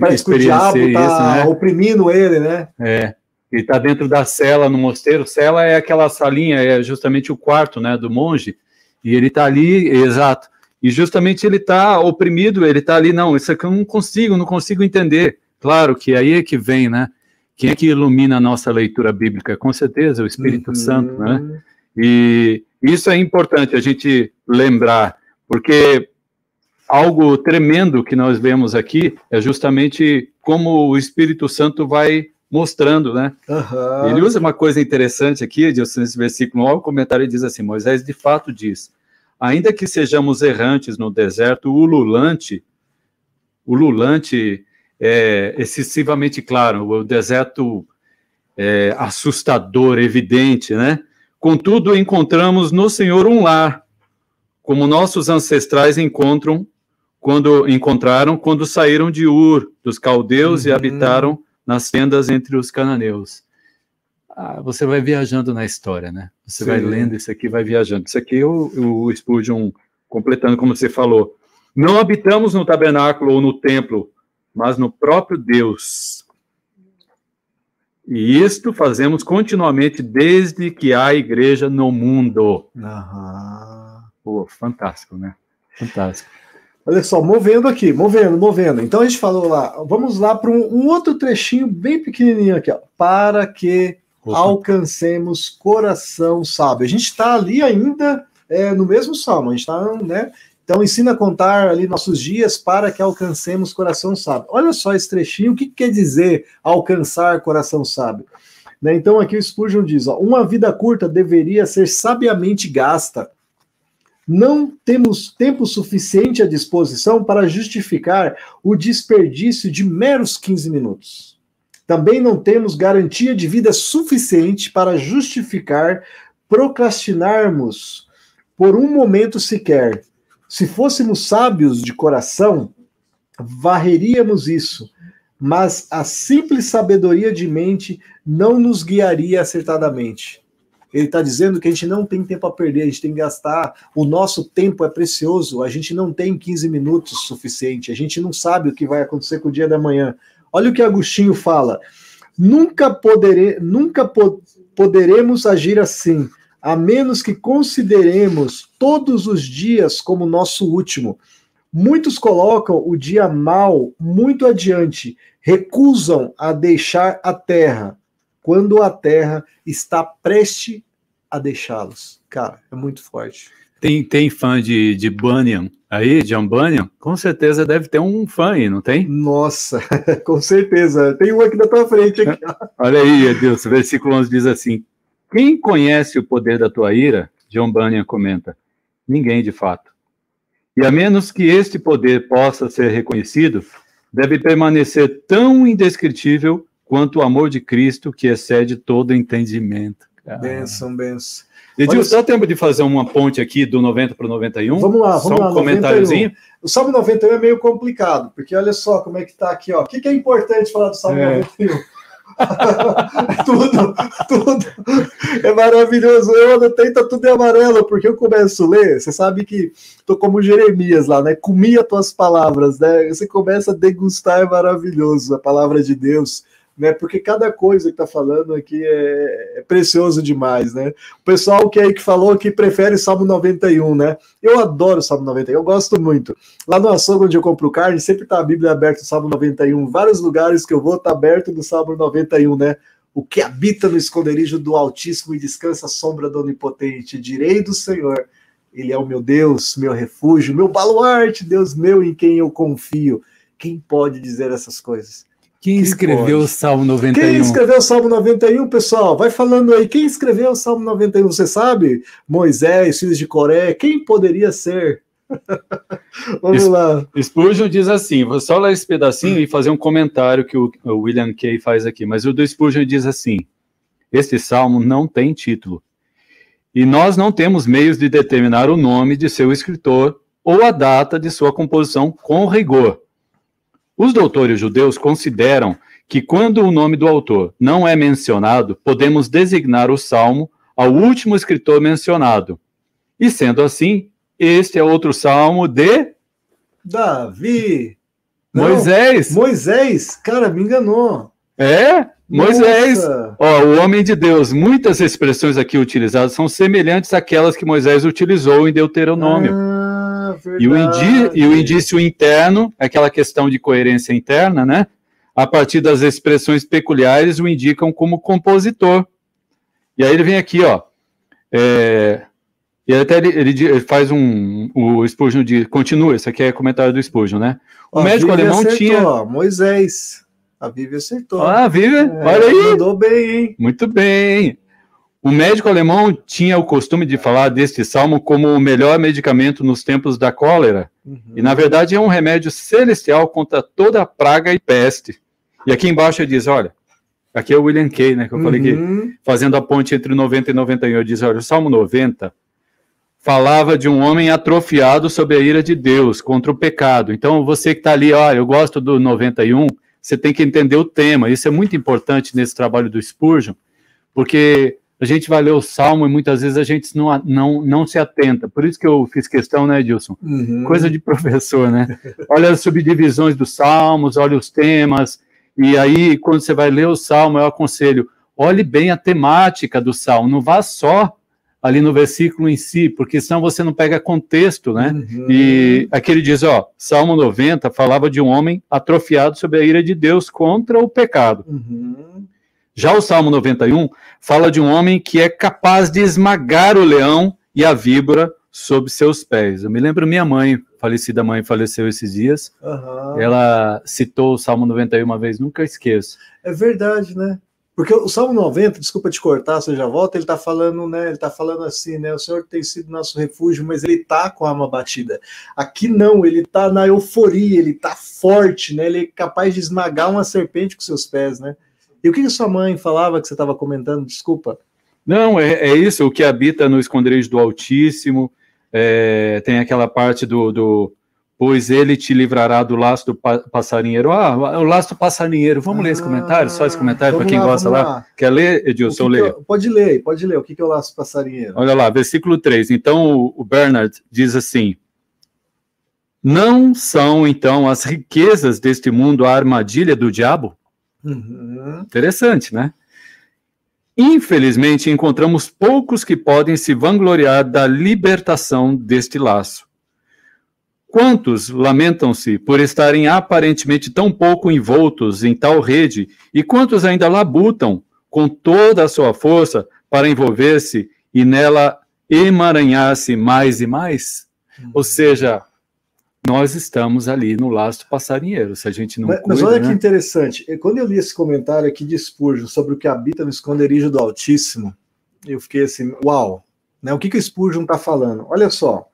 Parece que o diabo está né? oprimindo ele, né? É. Ele está dentro da cela no mosteiro. Cela é aquela salinha, é justamente o quarto né, do monge. E ele está ali, exato. E justamente ele está oprimido, ele está ali, não, isso aqui eu não consigo, não consigo entender. Claro que aí é que vem, né? Quem é que ilumina a nossa leitura bíblica? Com certeza, o Espírito uhum. Santo, né? E isso é importante a gente lembrar, porque algo tremendo que nós vemos aqui é justamente como o Espírito Santo vai mostrando, né? Uhum. Ele usa uma coisa interessante aqui, nesse versículo, o comentário diz assim, Moisés de fato diz, ainda que sejamos errantes no deserto, o lulante, o lulante é excessivamente claro, o deserto é assustador, evidente, né? Contudo, encontramos no Senhor um lar, como nossos ancestrais encontram quando encontraram quando saíram de Ur, dos caldeus, uhum. e habitaram nas tendas entre os cananeus. Ah, você vai viajando na história, né? Você Sim. vai lendo isso aqui, vai viajando. Isso aqui o, o Spurgeon completando como você falou. Não habitamos no tabernáculo ou no templo, mas no próprio Deus. E isto fazemos continuamente desde que há igreja no mundo. Uhum. Pô, fantástico, né? Fantástico. Olha só, movendo aqui, movendo, movendo. Então a gente falou lá, vamos lá para um, um, outro trechinho bem pequenininho aqui, ó. Para que Opa. alcancemos coração sábio. A gente está ali ainda é, no mesmo salmo, a gente está, né? Então ensina a contar ali nossos dias para que alcancemos coração sábio. Olha só esse trechinho, o que, que quer dizer alcançar coração sábio? Né? Então aqui o Spurgeon diz, ó, uma vida curta deveria ser sabiamente gasta não temos tempo suficiente à disposição para justificar o desperdício de meros 15 minutos. Também não temos garantia de vida suficiente para justificar procrastinarmos por um momento sequer. Se fôssemos sábios de coração, varreríamos isso, mas a simples sabedoria de mente não nos guiaria acertadamente. Ele está dizendo que a gente não tem tempo a perder, a gente tem que gastar. O nosso tempo é precioso, a gente não tem 15 minutos suficiente, a gente não sabe o que vai acontecer com o dia da manhã. Olha o que Agostinho fala. Nunca, nunca po poderemos agir assim, a menos que consideremos todos os dias como nosso último. Muitos colocam o dia mal muito adiante, recusam a deixar a terra, quando a terra está prestes a deixá-los. Cara, é muito forte. Tem, tem fã de, de Bunyan aí, John Bunyan? Com certeza deve ter um fã aí, não tem? Nossa, [LAUGHS] com certeza. Tem um aqui na tua frente. Aqui. [LAUGHS] Olha aí, Edilson, versículo 11 diz assim, quem conhece o poder da tua ira, John Bunyan comenta, ninguém de fato. E a menos que este poder possa ser reconhecido, deve permanecer tão indescritível quanto o amor de Cristo que excede todo entendimento. Cara. Benção, benção. Edilson, dá tempo de fazer uma ponte aqui do 90 para o 91? Vamos lá, vamos só um lá. Comentáriozinho. 91. O Salmo 91 é meio complicado, porque olha só como é que está aqui, ó. O que, que é importante falar do Salmo é. 91? [LAUGHS] tudo, tudo. É maravilhoso. Eu anotei, tá tudo em amarelo, porque eu começo a ler. Você sabe que tô como Jeremias lá, né? Comia tuas palavras, né? Você começa a degustar, é maravilhoso a palavra de Deus né? Porque cada coisa que está falando aqui é, é, precioso demais, né? O pessoal que aí que falou que prefere Salmo 91, né? Eu adoro Salmo 91, eu gosto muito. Lá no açougue onde eu compro carne, sempre tá a Bíblia aberta, Salmo 91. Vários lugares que eu vou tá aberto do Salmo 91, né? O que habita no esconderijo do Altíssimo e descansa a sombra do Onipotente, direi do Senhor. Ele é o meu Deus, meu refúgio, meu baluarte, Deus meu em quem eu confio. Quem pode dizer essas coisas? Quem escreveu o Salmo 91? Quem escreveu o Salmo 91, pessoal? Vai falando aí. Quem escreveu o Salmo 91? Você sabe? Moisés, filhos de Coré. Quem poderia ser? [LAUGHS] Vamos lá. Spurgeon diz assim: vou só ler esse pedacinho e fazer um comentário que o, William Kay faz aqui. Mas o do Spurgeon diz assim: Este salmo não tem título. E nós não temos meios de determinar o nome de seu escritor ou a data de sua composição com rigor. Os doutores judeus consideram que quando o nome do autor não é mencionado, podemos designar o salmo ao último escritor mencionado. E sendo assim, este é outro salmo de Davi. Moisés. Não, Moisés, cara, me enganou. É? Moisés, ó, o homem de Deus. Muitas expressões aqui utilizadas são semelhantes àquelas que Moisés utilizou em Deuteronômio. Ah e, o indi, e o indício interno, aquela questão de coerência interna, né? A partir das expressões peculiares, o indicam como compositor. E aí ele vem aqui, ó. É, e até ele, ele, ele, faz um. O Spurgeon de. Continua, esse aqui é comentário do Spurgeon, né? O ó, médico alemão acertou, tinha. Ó, Moisés. A Vivi acertou. Ah, a Vivi, é, olha aí. Mandou bem, hein? Muito bem. O médico alemão tinha o costume de falar deste salmo como o melhor medicamento nos tempos da cólera. Uhum. E, na verdade, é um remédio celestial contra toda praga e peste. E aqui embaixo ele diz: olha, aqui é o William Kay, né? Que eu uhum. falei que uhum. fazendo a ponte entre 90 e 91, ele diz: olha, o salmo 90 falava de um homem atrofiado sob a ira de Deus contra o pecado. Então, você que está ali, olha, eu gosto do 91, você tem que entender o tema. Isso é muito importante nesse trabalho do Spurgeon, porque a gente vai ler o Salmo e muitas vezes a gente não, não, não se atenta. Por isso que eu fiz questão, né, Edilson? Uhum. Coisa de professor, né? Olha as subdivisões dos Salmos, olha os temas, e aí, quando você vai ler o Salmo, eu aconselho, olhe bem a temática do Salmo, não vá só ali no versículo em si, porque senão você não pega contexto, né? Uhum. E aqui ele diz, ó, Salmo 90 falava de um homem atrofiado sob a ira de Deus contra o pecado. Uhum. Já o Salmo 91 fala de um homem que é capaz de esmagar o leão e a víbora sob seus pés. Eu me lembro minha mãe, falecida mãe, faleceu esses dias. Uhum. Ela citou o Salmo 91 uma vez, nunca esqueço. É verdade, né? Porque o Salmo 90, desculpa te cortar, você já volta, ele está falando, né? Ele está falando assim, né? O Senhor tem sido nosso refúgio, mas ele está com a alma batida. Aqui não, ele está na euforia, ele está forte, né? Ele é capaz de esmagar uma serpente com seus pés, né? E o que, que sua mãe falava que você estava comentando? Desculpa. Não, é, é, isso, o que habita no esconderijo do Altíssimo. É, tem aquela parte do, do pois ele te livrará do laço do passarinheiro. Ah, o laço do passarinheiro. Vamos ah, ler esse comentário? Só esse comentário para quem lá, gosta lá. lá. Quer ler, Edilson? Que pode ler, pode ler. O que, que é o laço do passarinheiro? Olha lá, versículo 3. Então, o Bernard diz assim: Não são, então, as riquezas deste mundo a armadilha do diabo? Uhum. Interessante, né? Infelizmente, encontramos poucos que podem se vangloriar da libertação deste laço. Quantos lamentam-se por estarem aparentemente tão pouco envoltos em tal rede, e quantos ainda labutam com toda a sua força para envolver-se e nela emaranhar-se mais e mais? Uhum. Ou seja, nós estamos ali no laço passarinheiro, se a gente não Mas, cuida, mas olha né? que interessante, quando eu li esse comentário aqui de Spurgeon sobre o que habita no esconderijo do Altíssimo, eu fiquei assim, uau, né? o que, que o Spurgeon está falando? Olha só,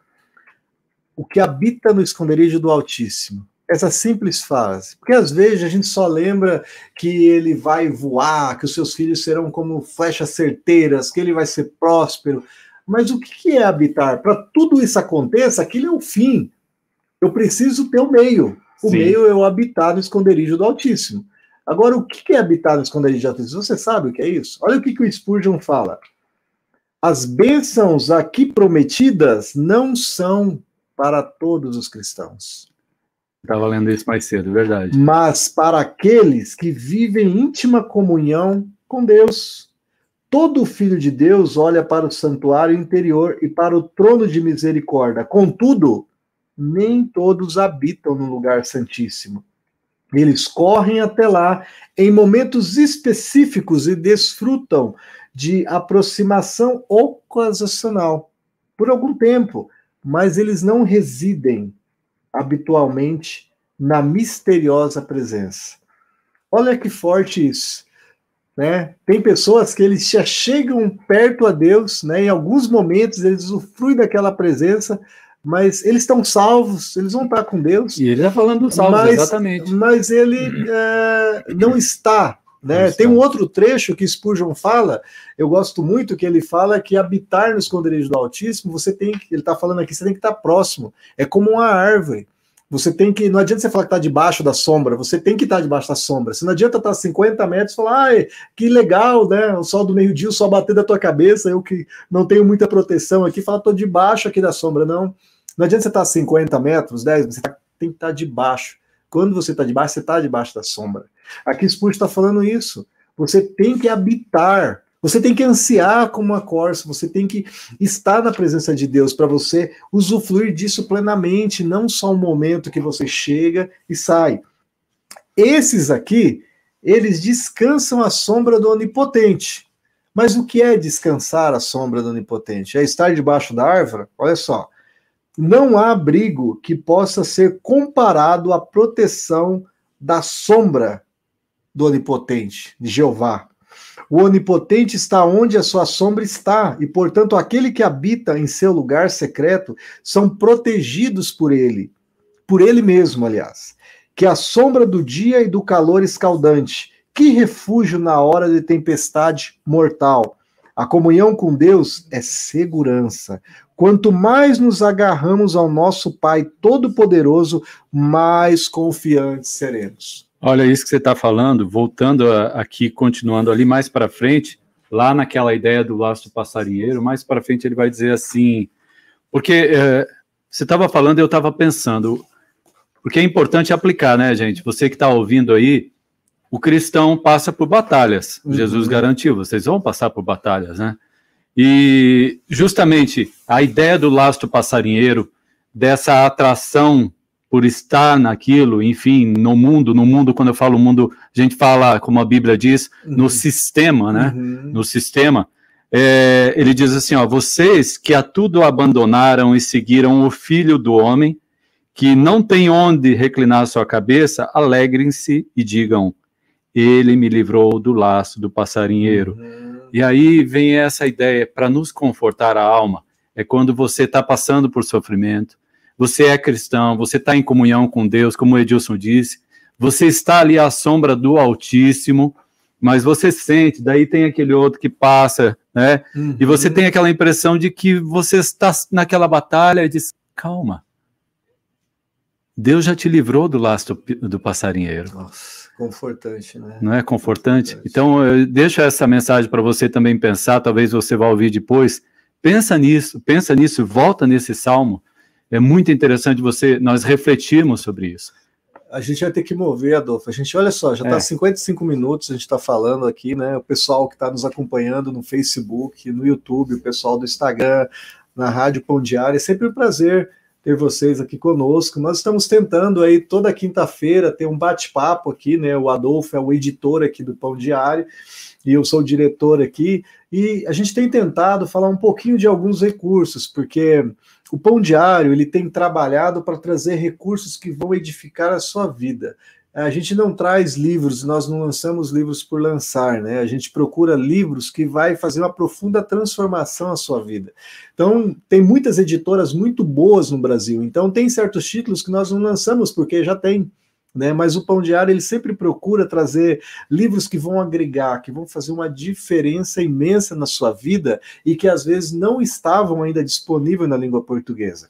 o que habita no esconderijo do Altíssimo. Essa simples frase. Porque às vezes a gente só lembra que ele vai voar, que os seus filhos serão como flechas certeiras, que ele vai ser próspero. Mas o que é habitar? Para tudo isso aconteça, aquilo é o fim. Eu preciso ter o um meio. O Sim. meio é o habitar no esconderijo do Altíssimo. Agora, o que é habitar no esconderijo do Altíssimo? Você sabe o que é isso? Olha o que, que o Spurgeon fala. As bênçãos aqui prometidas não são para todos os cristãos. Estava lendo isso mais cedo, verdade. Mas para aqueles que vivem íntima comunhão com Deus. Todo filho de Deus olha para o santuário interior e para o trono de misericórdia. Contudo, nem todos habitam no lugar santíssimo. Eles correm até lá em momentos específicos e desfrutam de aproximação ocasional por algum tempo, mas eles não residem habitualmente na misteriosa presença. Olha que forte isso. Né? Tem pessoas que eles já chegam perto a Deus, né? em alguns momentos eles usufruem daquela presença, mas eles estão salvos, eles vão estar com Deus. E ele está falando dos salvos, mas, exatamente. Mas ele é, não está né? Tem um outro trecho que Spurgeon fala, eu gosto muito, que ele fala que habitar no esconderijo do Altíssimo, você tem que, ele está falando aqui, você tem que estar próximo. É como uma árvore. Você tem que, não adianta você falar que está debaixo da sombra, você tem que estar debaixo da sombra. Você não adianta estar a 50 metros e falar, que legal, né? O sol do meio-dia, o sol bater da tua cabeça, eu que não tenho muita proteção aqui, fala, estou debaixo aqui da sombra. Não. Não adianta você estar a 50 metros, 10, você tá, tem que estar debaixo. Quando você está debaixo, você está debaixo da sombra. Aqui Spurgeon está falando isso. Você tem que habitar, você tem que ansiar como a corça, você tem que estar na presença de Deus para você usufruir disso plenamente, não só um momento que você chega e sai. Esses aqui, eles descansam à sombra do Onipotente. Mas o que é descansar à sombra do Onipotente? É estar debaixo da árvore? Olha só. Não há abrigo que possa ser comparado à proteção da sombra do Onipotente, de Jeová. O Onipotente está onde a sua sombra está, e, portanto, aquele que habita em seu lugar secreto são protegidos por ele, por ele mesmo, aliás. Que a sombra do dia e do calor escaldante, que refúgio na hora de tempestade mortal. A comunhão com Deus é segurança. Quanto mais nos agarramos ao nosso Pai Todo-Poderoso, mais confiantes seremos. Olha isso que você está falando, voltando a, aqui, continuando ali mais para frente, lá naquela ideia do laço passarinheiro, mais para frente ele vai dizer assim, porque é, você estava falando, eu estava pensando, porque é importante aplicar, né, gente? Você que está ouvindo aí, o cristão passa por batalhas. Uhum. Jesus garantiu, vocês vão passar por batalhas, né? E justamente a ideia do lastro passarinheiro, dessa atração por estar naquilo, enfim, no mundo, no mundo, quando eu falo mundo, a gente fala, como a Bíblia diz, uhum. no sistema, né? Uhum. No sistema. É, ele diz assim: ó, vocês que a tudo abandonaram e seguiram o filho do homem, que não tem onde reclinar sua cabeça, alegrem-se e digam: ele me livrou do laço do passarinheiro. Uhum. E aí vem essa ideia para nos confortar a alma. É quando você está passando por sofrimento, você é cristão, você está em comunhão com Deus, como o Edilson disse, você está ali à sombra do Altíssimo, mas você sente, daí tem aquele outro que passa, né? Uhum. E você tem aquela impressão de que você está naquela batalha e diz: calma. Deus já te livrou do laço do, do passarinheiro. Nossa. Confortante, né? Não é confortante? confortante. Então, eu deixo essa mensagem para você também pensar, talvez você vá ouvir depois. Pensa nisso, pensa nisso, volta nesse salmo. É muito interessante você, nós refletirmos sobre isso. A gente vai ter que mover, Adolfo. A gente, olha só, já está é. 55 minutos, a gente está falando aqui, né? O pessoal que está nos acompanhando no Facebook, no YouTube, o pessoal do Instagram, na Rádio Pão Diário, é sempre um prazer ter vocês aqui conosco. Nós estamos tentando aí toda quinta-feira ter um bate-papo aqui, né? O Adolfo é o editor aqui do Pão Diário e eu sou o diretor aqui. E a gente tem tentado falar um pouquinho de alguns recursos, porque o Pão Diário ele tem trabalhado para trazer recursos que vão edificar a sua vida a gente não traz livros, nós não lançamos livros por lançar, né? A gente procura livros que vai fazer uma profunda transformação à sua vida. Então, tem muitas editoras muito boas no Brasil. Então, tem certos títulos que nós não lançamos porque já tem, né? Mas o Pão Diário ele sempre procura trazer livros que vão agregar, que vão fazer uma diferença imensa na sua vida e que às vezes não estavam ainda disponíveis na língua portuguesa.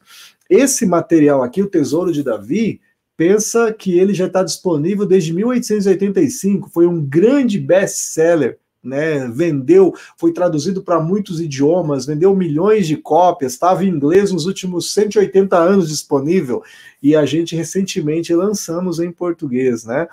Esse material aqui, o Tesouro de Davi, Pensa que ele já está disponível desde 1885, foi um grande best-seller. Né, vendeu, foi traduzido para muitos idiomas, vendeu milhões de cópias, estava em inglês nos últimos 180 anos disponível, e a gente recentemente lançamos em português, né?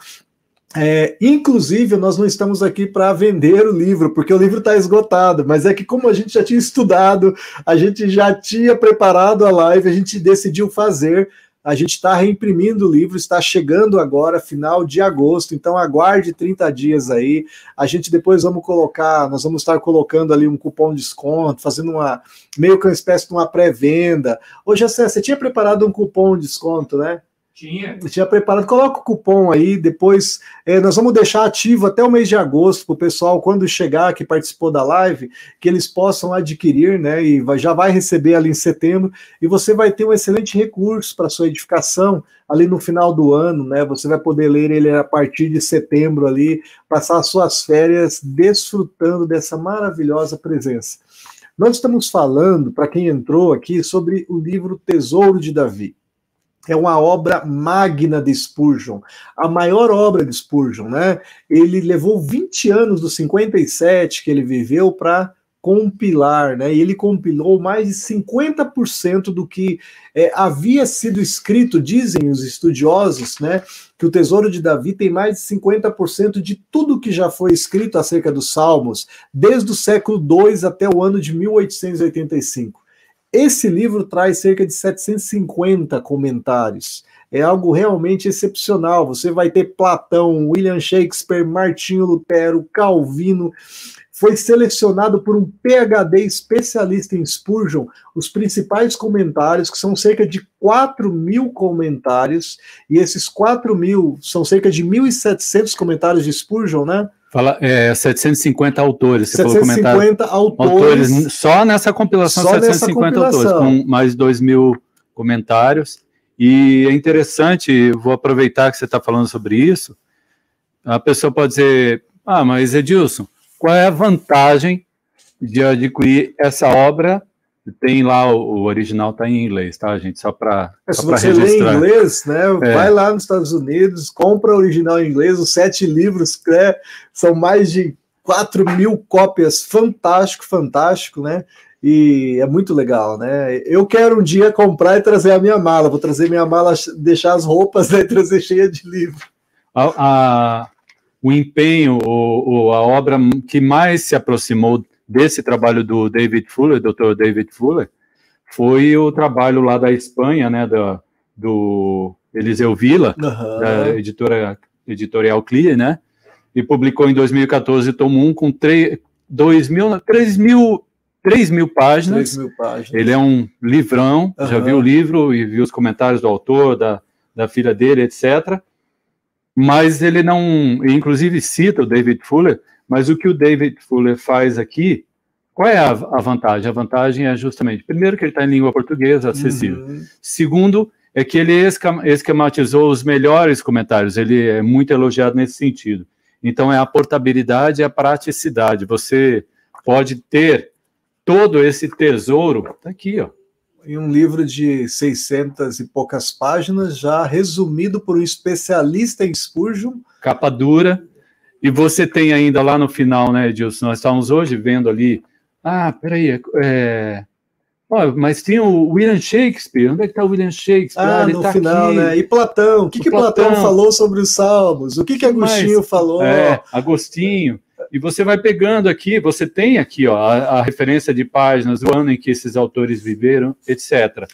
É, inclusive, nós não estamos aqui para vender o livro, porque o livro está esgotado, mas é que, como a gente já tinha estudado, a gente já tinha preparado a live, a gente decidiu fazer a gente está reimprimindo o livro, está chegando agora, final de agosto, então aguarde 30 dias aí. A gente depois vamos colocar, nós vamos estar colocando ali um cupom de desconto, fazendo uma meio que uma espécie de uma pré-venda. Hoje, você tinha preparado um cupom de desconto, né? Tinha. Tinha preparado. Coloca o cupom aí, depois é, nós vamos deixar ativo até o mês de agosto para o pessoal, quando chegar, que participou da live, que eles possam adquirir, né? E vai, já vai receber ali em setembro, e você vai ter um excelente recurso para sua edificação ali no final do ano, né? Você vai poder ler ele a partir de setembro ali, passar as suas férias desfrutando dessa maravilhosa presença. Nós estamos falando, para quem entrou aqui, sobre o livro Tesouro de Davi é uma obra magna de Spurgeon, a maior obra de Spurgeon, né? Ele levou 20 anos dos 57 que ele viveu para compilar, né? E ele compilou mais de 50% do que é, havia sido escrito, dizem os estudiosos, né? Que o Tesouro de Davi tem mais de 50% de tudo que já foi escrito acerca dos Salmos, desde o século II até o ano de 1885. Esse livro traz cerca de 750 comentários. É algo realmente excepcional. Você vai ter Platão, William Shakespeare, Martinho Lutero, Calvino. Foi selecionado por um PhD especialista em Spurgeon os principais comentários, que são cerca de 4 mil comentários, e esses 4 mil são cerca de 1.700 comentários de Spurgeon, né? Fala, é, 750 autores. Você 750 autores, autores. Só nessa compilação, só 750 nessa compilação. autores, com mais 2 mil comentários. E é interessante, vou aproveitar que você está falando sobre isso. A pessoa pode dizer: Ah, mas Edilson, qual é a vantagem de adquirir essa obra. Tem lá, o, original está em inglês, tá, gente? Só para é, Se você registrar. lê em inglês, né? É. Vai lá nos Estados Unidos, compra o original em inglês, os sete livros, né, são mais de 4 mil cópias, fantástico, fantástico, né? E é muito legal, né? Eu quero um dia comprar e trazer a minha mala. Vou trazer minha mala, deixar as roupas [LAUGHS] né, e trazer cheia de livro. A, a, o empenho, o, o, a obra que mais se aproximou desse trabalho do David Fuller, Dr. David Fuller, foi o trabalho lá da Espanha, né, do, do Eliseu Villa, uhum. da editora editorial Clear, né? E publicou em 2014 tomo 1 com 3, 2 mil, 3 mil 3 mil páginas. 3 mil páginas. Ele é um livrão, uhum. já viu o livro e viu os comentários do autor, da, da filha dele, etc. Mas ele não, inclusive cita o David Fuller, mas o que o David Fuller faz aqui, qual é a, a vantagem? A vantagem é justamente, primeiro, que ele está em língua portuguesa, acessível. Uhum. Segundo, é que ele esquematizou os melhores comentários, ele é muito elogiado nesse sentido. Então, é a portabilidade e a praticidade. Você pode ter todo esse tesouro tá aqui, ó. Em um livro de 600 e poucas páginas, já resumido por um especialista em Spurgeon. Capa dura. E você tem ainda lá no final, né, Edilson? Nós estávamos hoje vendo ali. Ah, peraí. É... Oh, mas tem o William Shakespeare. Onde é que está o William Shakespeare? Ah, ah no tá final, aqui. né? E Platão. O que, o que Platão. Platão falou sobre os Salmos? O que, que Agostinho Mas, falou? É, Agostinho e você vai pegando aqui, você tem aqui ó, a, a, referência de páginas, o ano em que esses autores viveram, etc.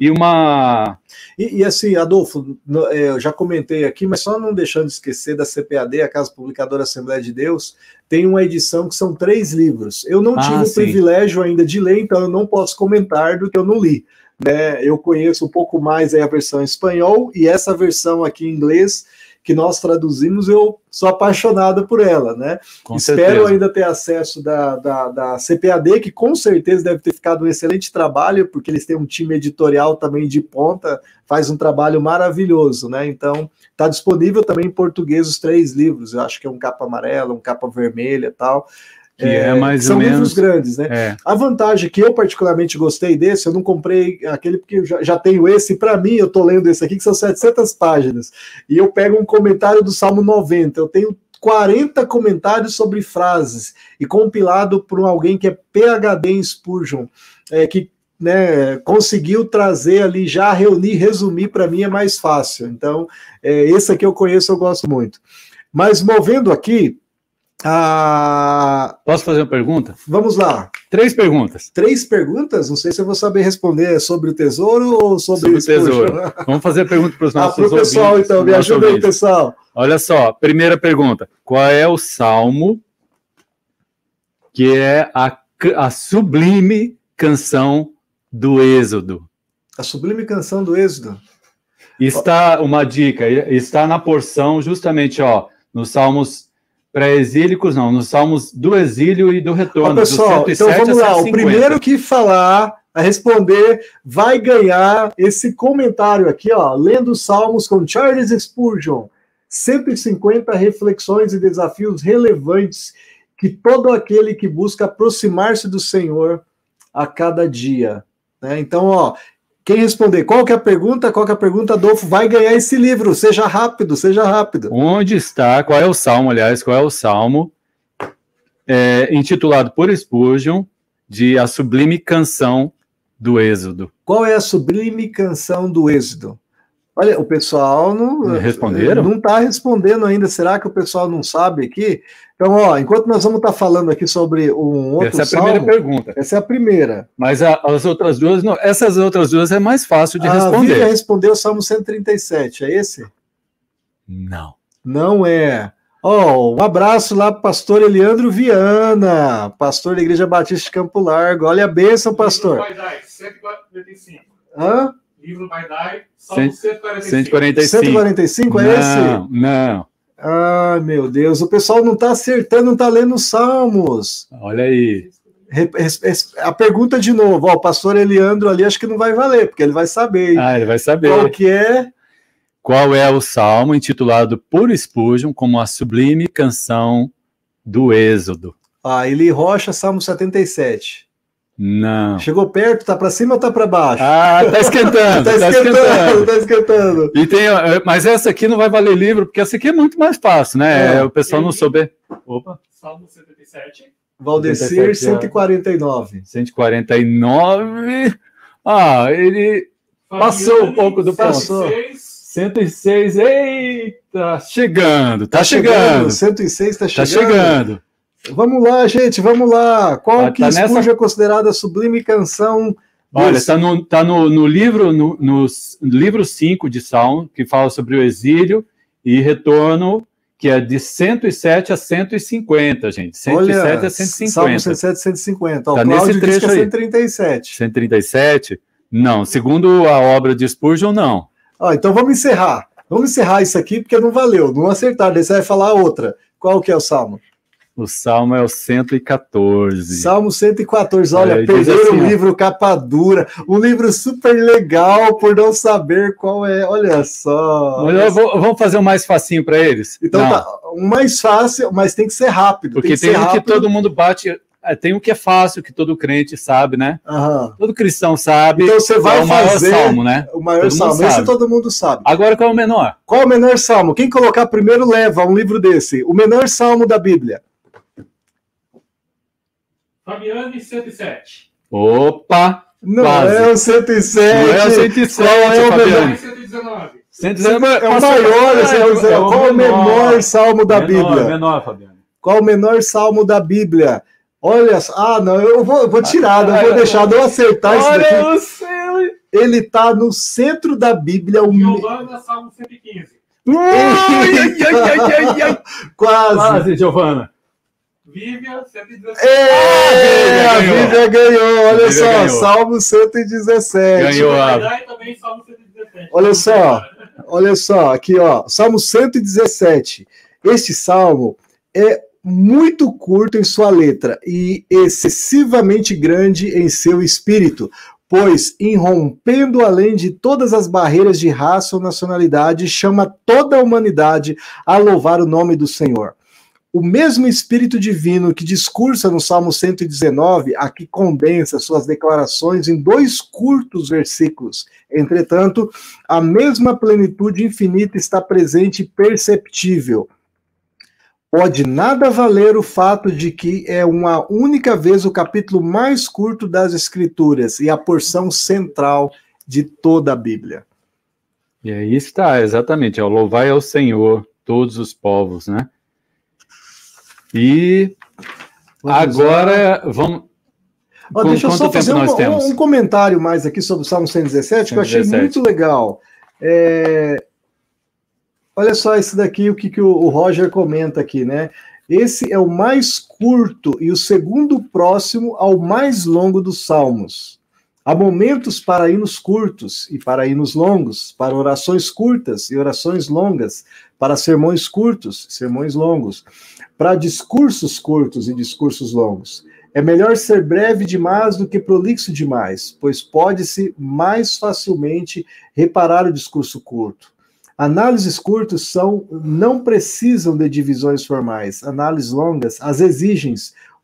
E uma. E, e assim, Adolfo, é, eu já comentei aqui, mas só não deixando de esquecer da CPAD, a Casa Publicadora Assembleia de Deus, tem uma edição que são três livros. Eu não ah, tive sim. o privilégio ainda de ler, então eu não posso comentar do que eu não li. Né? Eu conheço um pouco mais a versão em espanhol e essa versão aqui em inglês que nós traduzimos, eu sou apaixonado por ela, né? Com Espero certeza. ainda ter acesso da, da, da, CPAD, que com certeza deve ter ficado um excelente trabalho, porque eles têm um time editorial também de ponta, faz um trabalho maravilhoso, né? Então, está disponível também em português os três livros, eu acho que é um capa amarela, um capa vermelha tal. Que é, é mais são ou menos, livros grandes, né? É. A vantagem que eu particularmente gostei desse, eu não comprei aquele porque eu já, já tenho esse, para mim eu tô lendo esse aqui que são 700 páginas. E eu pego um comentário do Salmo 90, eu tenho 40 comentários sobre frases e compilado por alguém que é PhD em Spurgeon, é, que né, conseguiu trazer ali, já reunir, resumir para mim é mais fácil. Então, é, esse aqui eu conheço, eu gosto muito. Mas movendo aqui, ah, Posso fazer uma pergunta? Vamos lá. Três perguntas. Três perguntas? Não sei se eu vou saber responder sobre o tesouro ou sobre, sobre o tesouro. [LAUGHS] Vamos fazer a pergunta para os ah, nossos ah, para o pessoal, ouvintes, então. Me ajuda aí, pessoal. Olha só, primeira pergunta. Qual é o salmo que é a, a sublime canção do Êxodo? A sublime canção do Êxodo? Está uma dica, está na porção justamente, ó, nos Salmos pré-exílicos, não, nos salmos do exílio e do retorno. Ó, pessoal, então vamos lá. O primeiro que falar, a responder, vai ganhar esse comentário aqui, ó, lendo os salmos com Charles Spurgeon. 150 reflexões e desafios relevantes que todo aquele que busca aproximar-se do Senhor a cada dia. Né? Então, ó, quem responder qual que é a pergunta, qual que é a pergunta, Adolfo, vai ganhar esse livro. Seja rápido, seja rápido. Onde está, qual é o salmo, aliás, qual é o salmo é, intitulado por Spurgeon de A Sublime Canção do Êxodo? Qual é a sublime canção do Êxodo? Olha, o pessoal não responderam? Não está respondendo ainda. Será que o pessoal não sabe aqui? Então, ó, enquanto nós vamos estar tá falando aqui sobre um outro Essa é a salmo, primeira pergunta. Essa é a primeira. Mas a, as outras duas, não, essas outras duas é mais fácil de a responder. A respondeu o Salmo 137, é esse? Não. Não é. Ó, oh, um abraço lá para o pastor Eliandro Viana, pastor da Igreja Batista de Campo Largo. Olha a bênção, pastor. 145. Hã? Livro vai dar só 145. 145 é não, esse? Não. Ai, meu Deus, o pessoal não está acertando, não está lendo os salmos. Olha aí. A pergunta de novo, ó, o pastor Eliandro ali acho que não vai valer, porque ele vai saber. Ah, ele vai saber. Qual que é? Qual é o salmo intitulado por Spurgeon como a sublime canção do Êxodo? Ah, Eli Rocha, Salmo 77. Não. Chegou perto, tá para cima ou tá para baixo? Ah, tá esquentando. [LAUGHS] tá, tá esquentando, esquentando. tá esquentando. E tem, eh, mas essa aqui não vai valer livro, porque essa aqui é muito mais fácil, né? É. o pessoal não souber. Opa, Salmo 77. Valdecir, 77, 149. 149. Ah, ele Passou um pouco do ponto. 106. 106. Eita, chegando, tá, chegando. 106 tá Tá chegando. Vamos lá, gente, vamos lá. Qual Tá- que tá nessa- é considerada a sublime canção? Olha, está no, tá no, no livro no, no livro 5 de Salmo, que fala sobre o exílio e retorno, que é de 107 a 150, gente. 107 Olha, a Salmo 150. 107, 150. Ó, Tá nesse trecho é aí. 137. 137? Não, segundo a obra de Spurgeon, não. Ó, então vamos encerrar. Vamos encerrar isso aqui, porque não valeu, não acertaram. Daí você vai falar outra. Qual que é o Salmo? O Salmo é o 114. Salmo 114. Olha, É, perderam assim, um ó. livro capa dura, um livro super legal por não saber qual é. Olha só. Eu vou- vamos fazer um mais facinho para eles? Então Não, tá, o mais fácil, mas tem que ser rápido. Porque tem que tem, um que todo mundo bate. é, Tem um que é fácil, que todo crente sabe, né? Aham. Todo cristão sabe. Então você vai é o maior fazer salmo, né? o maior Todo salmo. Esse todo mundo sabe. Agora qual é o menor? Qual é o menor salmo? Quem colocar primeiro leva um livro desse. O menor salmo da Bíblia. Fabiane 107. Opa! Não Quase. é o 107. Não é o 107, Qual é o Fabiano. menor? 119. 119 É o maior, é, é o- é o qual é o menor salmo da menor, Bíblia? Menor, Fabiano. Qual o menor salmo da Bíblia? Olha, só- ah, não, eu vou, eu vou tirar, eu vou deixar de eu acertar isso daqui. Olha o céu! Ele tá no centro da Bíblia, o me- Giovana, Salmo 115. Ai, ai, ai, ai, ai, ai. [LAUGHS] quase. Quase, Giovana. Vivian 117. É, a Ah, ganhou. Bíblia ganhou, olha Bíblia só, ganhou. Salmo 117. Ganhou. a- também Salmo 117. Olha só. Olha só, aqui ó, Salmo 117. Este salmo é muito curto em sua letra e excessivamente grande em seu espírito, pois, irrompendo além de todas as barreiras de raça ou nacionalidade, chama toda a humanidade a louvar o nome do Senhor. O mesmo Espírito Divino que discursa no Salmo 119, aqui condensa suas declarações em dois curtos versículos. Entretanto, a mesma plenitude infinita está presente e perceptível. Pode nada valer o fato de que é uma única vez o capítulo mais curto das Escrituras e a porção central de toda a Bíblia. E aí está, exatamente. É o louvai ao Senhor, todos os povos, né? E Vamos agora vamos. Ó, Com- deixa eu só fazer um, um- comentário mais aqui sobre o Salmo 117, que eu achei 117. muito legal. É, Olha só esse daqui, o que, que o, o Roger comenta aqui, né? Esse é o mais curto e o segundo próximo ao mais longo dos salmos. Há momentos para hinos curtos e para hinos longos, para orações curtas e orações longas, para sermões curtos e sermões longos, para discursos curtos e discursos longos. É melhor ser breve demais do que prolixo demais, pois pode-se mais facilmente reparar o discurso curto. Análises curtas são, não precisam de divisões formais. Análises longas as exigem,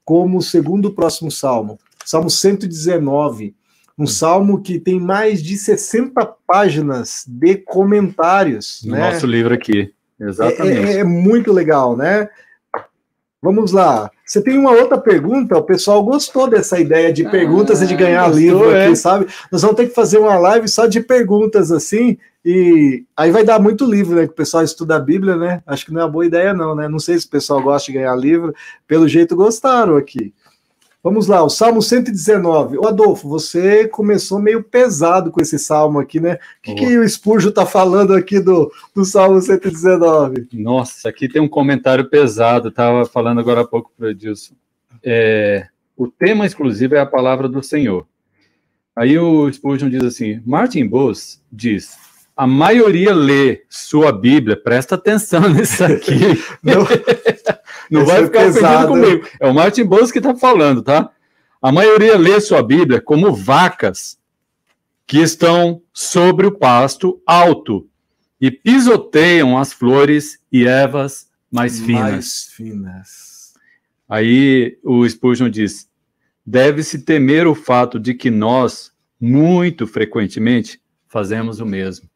como o segundo próximo salmo, Salmo 119, um salmo que tem mais de 60 páginas de comentários. No né? nosso livro aqui. Exatamente. É, é- é muito legal, né? Vamos lá. Você tem uma outra pergunta? O pessoal gostou dessa ideia de perguntas e de ganhar gostou, livro aqui, é. sabe? Nós vamos ter que fazer uma live só de perguntas assim, e aí vai dar muito livro, né? Que o pessoal estuda a Bíblia, né? Acho que não é uma boa ideia, não, né? Não sei se o pessoal gosta de ganhar livro. Pelo jeito, gostaram aqui. Vamos lá, o Salmo 119. Ô Adolfo, você começou meio pesado com esse salmo aqui, né? O que, que o Spurgeon tá falando aqui do, do Salmo 119? Nossa, aqui tem um comentário pesado. Estava falando agora há pouco para o Edilson. É, o tema exclusivo é a palavra do Senhor. Aí o Spurgeon diz assim: Martin Bose diz. A maioria lê sua Bíblia, presta atenção [LAUGHS] nisso aqui. [LAUGHS] Não, Não vai é ficar pesado, comigo. É o Martin Bose que está falando, tá? A maioria lê sua Bíblia como vacas que estão sobre o pasto alto e pisoteiam as flores e ervas mais finas. Mais finas. Aí o Spurgeon diz: deve-se temer o fato de que nós, muito frequentemente, fazemos o mesmo.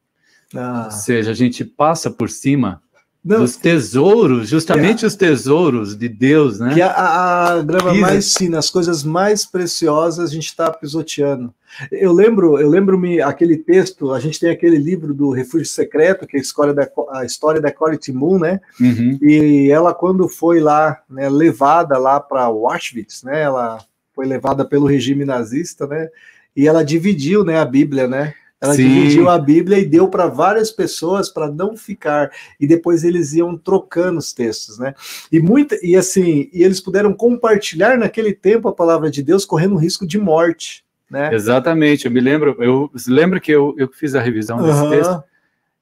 Ah. Ou seja, a gente passa por cima Não, dos tesouros, justamente os tesouros de Deus, né? que a, a- a grama mais fina, as coisas mais preciosas, a gente está pisoteando. Eu lembro, eu lembro-me aquele texto, a gente tem aquele livro do Refúgio Secreto, que é a história da, a história da Boom, né? Uhum. E ela, quando foi lá, né, levada lá para Auschwitz, né, ela foi levada pelo regime nazista, né, e ela dividiu, né, a Bíblia, né, ela Sim. dividiu a Bíblia e deu para várias pessoas para não ficar, e depois eles iam trocando os textos, né, e muita, e assim, e eles puderam compartilhar naquele tempo a palavra de Deus, correndo risco de morte, né. Exatamente, eu me lembro, eu lembro que eu, eu fiz a revisão desse Aham, texto.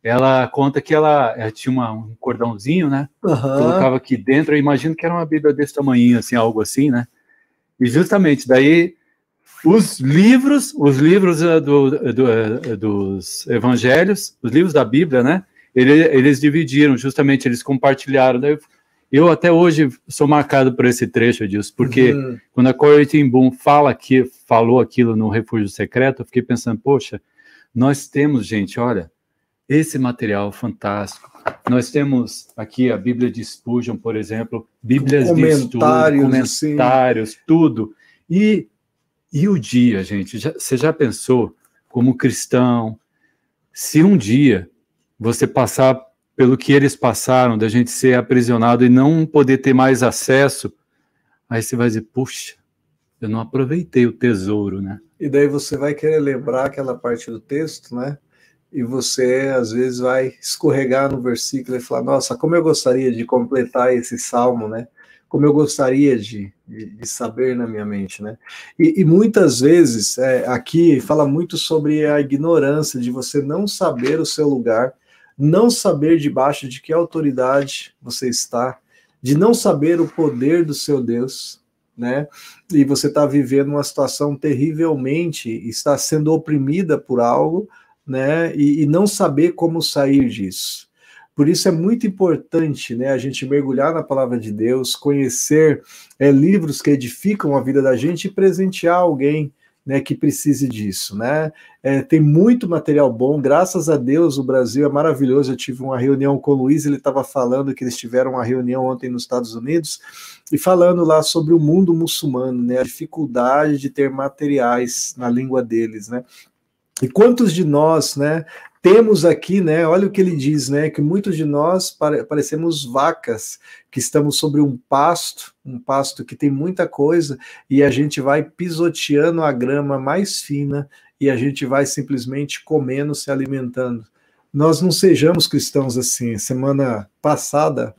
Ela conta que ela, ela tinha uma- um cordãozinho, né? aham. colocava aqui dentro, eu imagino que era uma Bíblia desse tamanho, assim, algo assim, né? E justamente daí os livros, os livros eh, do- do, eh, dos evangelhos, os livros da Bíblia, né? Ele- eles dividiram, justamente eles compartilharam. Daí eu, até hoje sou marcado por esse trecho, Edilson, porque Uhum. quando a Corey Ten Boom fala que falou aquilo no Refúgio Secreto, eu fiquei pensando, poxa, nós temos, gente, olha, esse material fantástico. Nós temos aqui a Bíblia de Spurgeon, por exemplo, Bíblias de estudo, Comentários, assim. comentários, tudo. E, e o dia, gente, já- você já pensou como cristão, se um dia você passar pelo que eles passaram, da gente ser aprisionado e não poder ter mais acesso, aí você vai dizer, puxa, eu não aproveitei o tesouro, né? E daí você vai querer lembrar aquela parte do texto, né? E você às vezes vai escorregar no versículo e falar: Nossa, como eu gostaria de completar esse salmo, né? Como eu gostaria de, de, saber na minha mente, né? E, e muitas vezes é, aqui fala muito sobre a ignorância de você não saber o seu lugar, não saber debaixo de que autoridade você está, de não saber o poder do seu Deus, né? e você está vivendo uma situação terrivelmente, está sendo oprimida por algo, né? E, e, não saber como sair disso. Por isso é muito importante, né? A gente mergulhar na palavra de Deus, conhecer é, livros que edificam a vida da gente e presentear alguém. Né, que precise disso, né? É, tem muito material bom, graças a Deus o Brasil é maravilhoso. Eu tive uma reunião com o Luiz, ele estava falando que eles tiveram uma reunião ontem nos Estados Unidos e falando lá sobre o mundo muçulmano, né, a dificuldade de ter materiais na língua deles, né? E quantos de nós, né, temos aqui, né, olha o que ele diz, né, que muitos de nós pare parecemos vacas que estamos sobre um pasto, um pasto que tem muita coisa e a gente vai pisoteando a grama mais fina e a gente vai simplesmente comendo, se alimentando. Nós não sejamos cristãos assim. Semana passada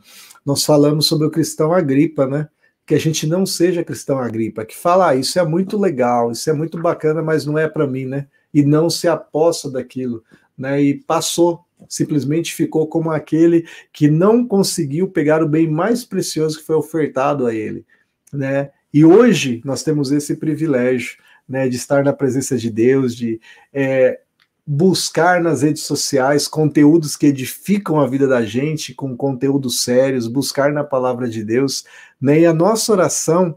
nós falamos sobre o cristão Agripa, né? Que a gente não seja cristão Agripa, que fala, ah, isso é muito legal, isso é muito bacana, mas não é para mim, né? E não se aposta daquilo, né? E passou, simplesmente ficou como aquele que não conseguiu pegar o bem mais precioso que foi ofertado a ele, né? E hoje nós temos esse privilégio, né, de estar na presença de Deus, de é, buscar nas redes sociais conteúdos que edificam a vida da gente, com conteúdos sérios, buscar na palavra de Deus, né? E a nossa oração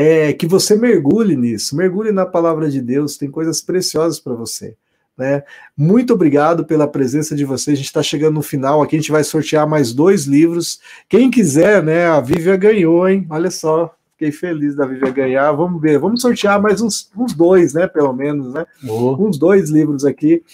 é que você mergulhe nisso, mergulhe na palavra de Deus, tem coisas preciosas para você. Né? Muito obrigado pela presença de vocês. A gente está chegando no final aqui, a gente vai sortear mais dois livros. Quem quiser, né? A Vívia ganhou, hein? Olha só, fiquei feliz da Vívia ganhar. Vamos ver, vamos sortear mais uns, uns dois, né? Pelo menos, né? Oh, Uns dois livros aqui,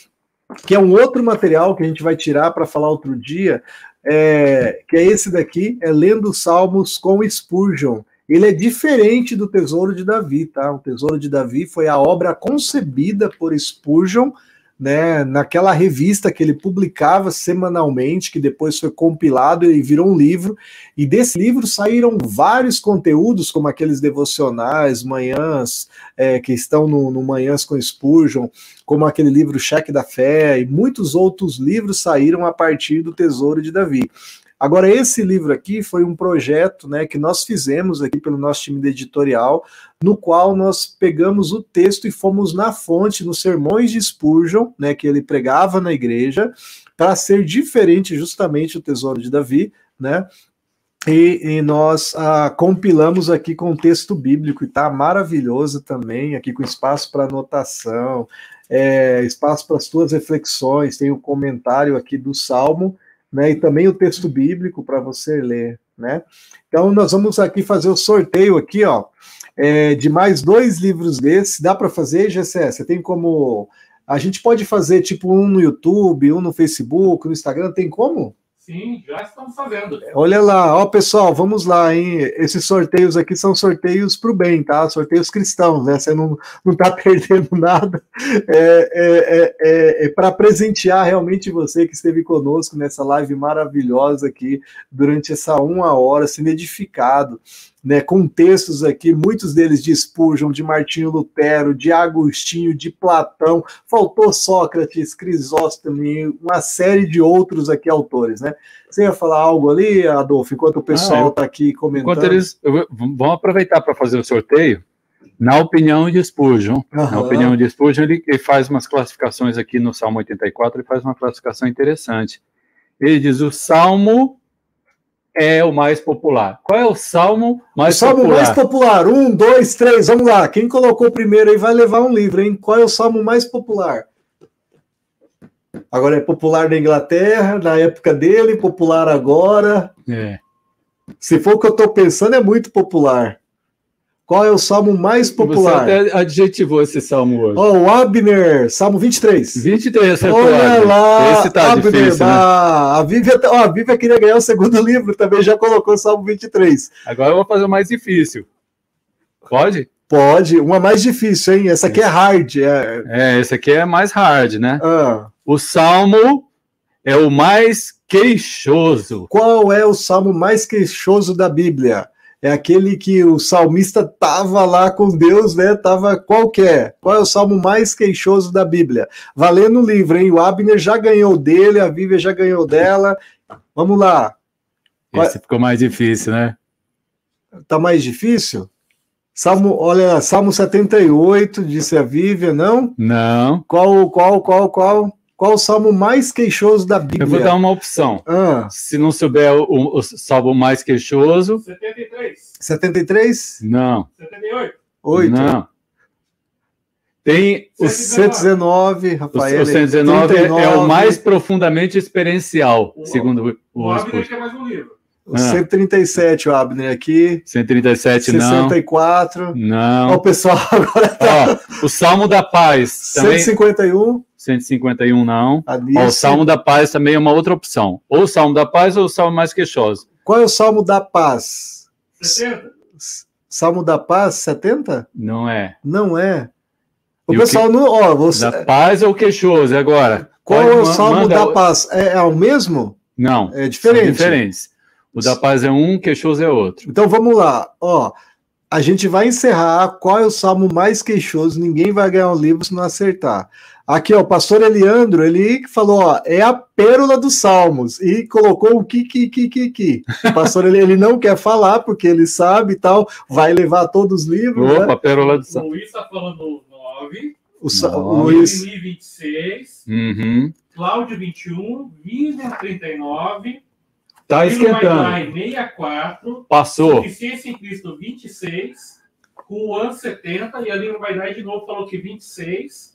que é um outro material que a gente vai tirar para falar outro dia, é, que é esse daqui, é Lendo Salmos com Spurgeon. Ele é diferente do Tesouro de Davi, tá? O Tesouro de Davi foi a obra concebida por Spurgeon, né, naquela revista que ele publicava semanalmente, que depois foi compilado e virou um livro, e desse livro saíram vários conteúdos, como aqueles devocionais, manhãs, é, que estão no, no Manhãs com Spurgeon, como aquele livro Cheque da Fé, e muitos outros livros saíram a partir do Tesouro de Davi. Agora, esse livro aqui foi um projeto né, que nós fizemos aqui pelo nosso time de editorial, no qual nós pegamos o texto e fomos na fonte, nos sermões de Spurgeon, né, que ele pregava na igreja, para ser diferente justamente do Tesouro de Davi, né? E, e nós ah, compilamos aqui com o texto bíblico, e está maravilhoso também, aqui com espaço para anotação, é, espaço para as tuas reflexões, tem o um comentário aqui do Salmo, né, e também o texto bíblico para você ler, né? Então nós vamos aqui fazer o sorteio aqui, ó, é, de mais dois livros desses. Dá para fazer, GCS? Você tem como? A gente pode fazer tipo um no YouTube, um no Facebook, no Instagram, tem como? Sim, já estamos fazendo. Olha lá, ó pessoal, vamos lá, hein? Esses sorteios aqui são sorteios para o bem, tá? Sorteios cristãos, né? Você não, não tá [LAUGHS] perdendo nada. É, é, é, é, é para presentear realmente você que esteve conosco nessa live maravilhosa aqui durante essa uma hora, sendo edificado né, com textos aqui, muitos deles de Spurgeon, de Martinho Lutero, de Agostinho, de Platão, faltou Sócrates, Crisóstomo, uma série de outros aqui autores, né? Você ia falar algo ali, Adolfo, enquanto o pessoal está ah, aqui comentando? Enquanto eles vão aproveitar para fazer o sorteio, na opinião de Spurgeon, uhum. na opinião de Spurgeon, ele, ele faz umas classificações aqui no Salmo 84, ele faz uma classificação interessante. Ele diz o Salmo é o mais popular. Qual é o salmo mais o salmo popular? mais popular. Um, dois, três, vamos lá. Quem colocou primeiro aí vai levar um livro, hein? Qual é o salmo mais popular? Agora é popular na Inglaterra, na época dele, popular agora. É. Se for o que eu estou pensando, é muito popular. Qual é o salmo mais popular? Você até adjetivou esse salmo hoje. Oh, o Abner, salmo 23. 23, acertou. Olha lá, esse tá Abner, difícil, né? A Vívia, oh, a Vívia queria ganhar o segundo [LAUGHS] livro, também já colocou o salmo 23. Agora eu vou fazer o mais difícil. Pode? Pode, uma mais difícil, hein? Essa aqui é hard. É, é esse aqui é mais hard, né? Ah. O salmo é o mais queixoso. Qual é o salmo mais queixoso da Bíblia? É aquele que o salmista tava lá com Deus, né? Tava qualquer. Qual é o salmo mais queixoso da Bíblia? Valendo o livro, hein? O Abner já ganhou dele, a Bíblia já ganhou dela. Vamos lá. Esse ficou mais difícil, né? Tá mais difícil? Salmo, olha, Salmo 78, disse a Vívia, não? Não. Qual, qual, qual, qual? Qual o salmo mais queixoso da Bíblia? Eu vou dar uma opção. Ah. Se não souber o, o, salmo mais queixoso. 73. 73? Não. 78. 8. Não. Tem o 119, Rafael. O 119 é o mais profundamente experiencial, o, segundo o, o Abner quer mais um livro. O ah. 137, o Abner aqui. 137 não. 64. Não. Ó, o pessoal [LAUGHS] agora tá... Ó, o Salmo da Paz. Também... 151. 151 não. Ó, o Salmo da Paz também é uma outra opção. Ou o Salmo da Paz ou o Salmo mais queixoso. Qual é o Salmo da Paz? 70. Salmo da Paz, 70? Não é. Não é. O e pessoal o que... não. Ó, você... Da Paz ou queixoso? Agora. Qual é o Salmo manda... da Paz? É, é, o mesmo? Não. É diferente. São diferentes. O da paz é um, queixoso é outro. Então vamos lá. Ó, a gente vai encerrar. Qual é o salmo mais queixoso? Ninguém vai ganhar um livro se não acertar. Aqui, ó, o pastor Eliandro, ele falou, ó, é a pérola dos salmos e colocou o que, que, que, que, que. O pastor ele, ele não quer falar porque ele sabe e tal, vai levar todos os livros. Opa, né? pérola dos salmos. O Luiz está falando 9. O Luiz. 26. Uhum. Cláudio 21. Vivian 39. Tá esquentando. 64. Passou. Suficiência em Cristo 26. Com o ano 70. E ali no Vaidai de novo falou que 26.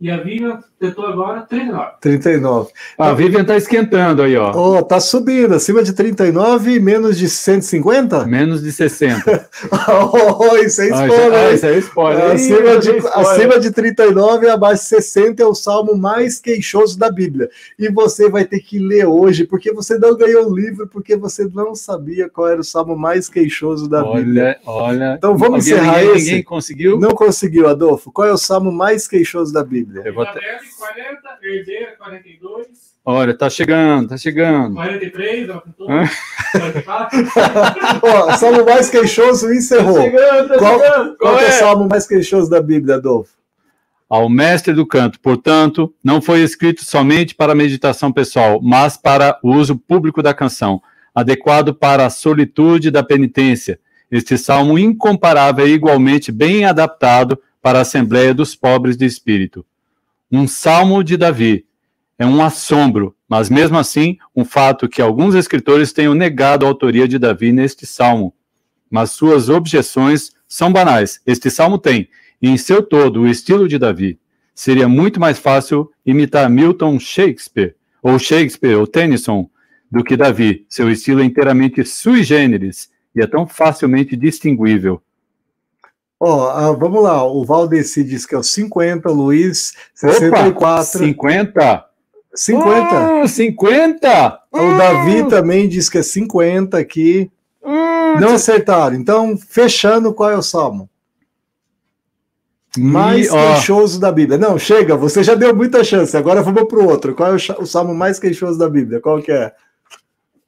E a Vivian tentou agora 39. 39. A Vivian está esquentando aí, ó. Oh, tá subindo, acima de 39 menos de 150? Menos de 60. oh, [LAUGHS] isso é spoiler. Ah, isso é spoiler. Acima, de, spoiler. acima de 39 e abaixo de 60 é o salmo mais queixoso da Bíblia. E você vai ter que ler hoje, porque você não ganhou o livro, porque você não sabia qual era o salmo mais queixoso da olha, Bíblia. Olha, Então vamos encerrar ninguém, esse. Ninguém conseguiu? Não conseguiu, Adolfo. Qual é o salmo mais queixoso da Bíblia? Bíblia. Eu vou ter... 40, herdeira 42. Olha, tá chegando, tá chegando. 43, ela tentou. [LAUGHS] Ó, salmo mais queixoso encerrou. Tá chegando, tá qual, chegando. Qual, qual é? é o salmo mais queixoso da Bíblia, Adolfo? Ao mestre do canto, portanto, não foi escrito somente para meditação pessoal, mas para o uso público da canção, adequado para a solitude da penitência. Este salmo incomparável é igualmente bem adaptado para a Assembleia dos Pobres de Espírito. Um salmo de Davi é um assombro Mas mesmo assim, um fato que alguns escritores tenham negado a autoria de Davi neste salmo. Mas suas objeções são banais. Este salmo tem, em seu todo, o estilo de Davi. Seria muito mais fácil imitar Milton Shakespeare, ou Shakespeare, ou Tennyson, do que Davi. Seu estilo é inteiramente sui generis e é tão facilmente distinguível. Ó, oh, vamos lá, o Valdeci diz que é o 50, o Luiz 64. Opa, 50? 50. Uh, 50? O. Davi também diz que é 50 aqui. Uh, Não acertaram. Então, fechando, qual é o salmo? Mais e, queixoso da Bíblia. Não, chega, você já deu muita chance. Agora vamos para o outro. Qual é o, o, salmo mais queixoso da Bíblia? Qual que é?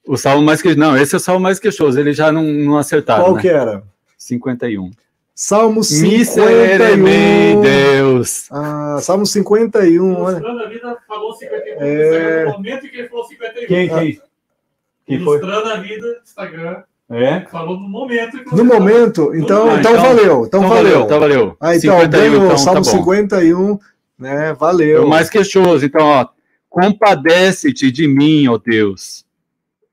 O salmo mais queixoso. Não, esse é o salmo mais queixoso. Ele já não, não acertaram. Qual né? que era? 51. Salmo 51. Deus. Ah, Salmo 51. Ilustrando a vida falou 51. É... No momento em que ele falou 51. Quem, quem? quem Ilustrando a vida, Instagram. É? Falou no momento. No momento? Então, então, então, valeu. Então, então valeu. Então valeu. Ah, então, 51, então, Salmo tá 51, né? Valeu. É o mais queixoso. Então, ó, compadece-te de mim, ó Deus.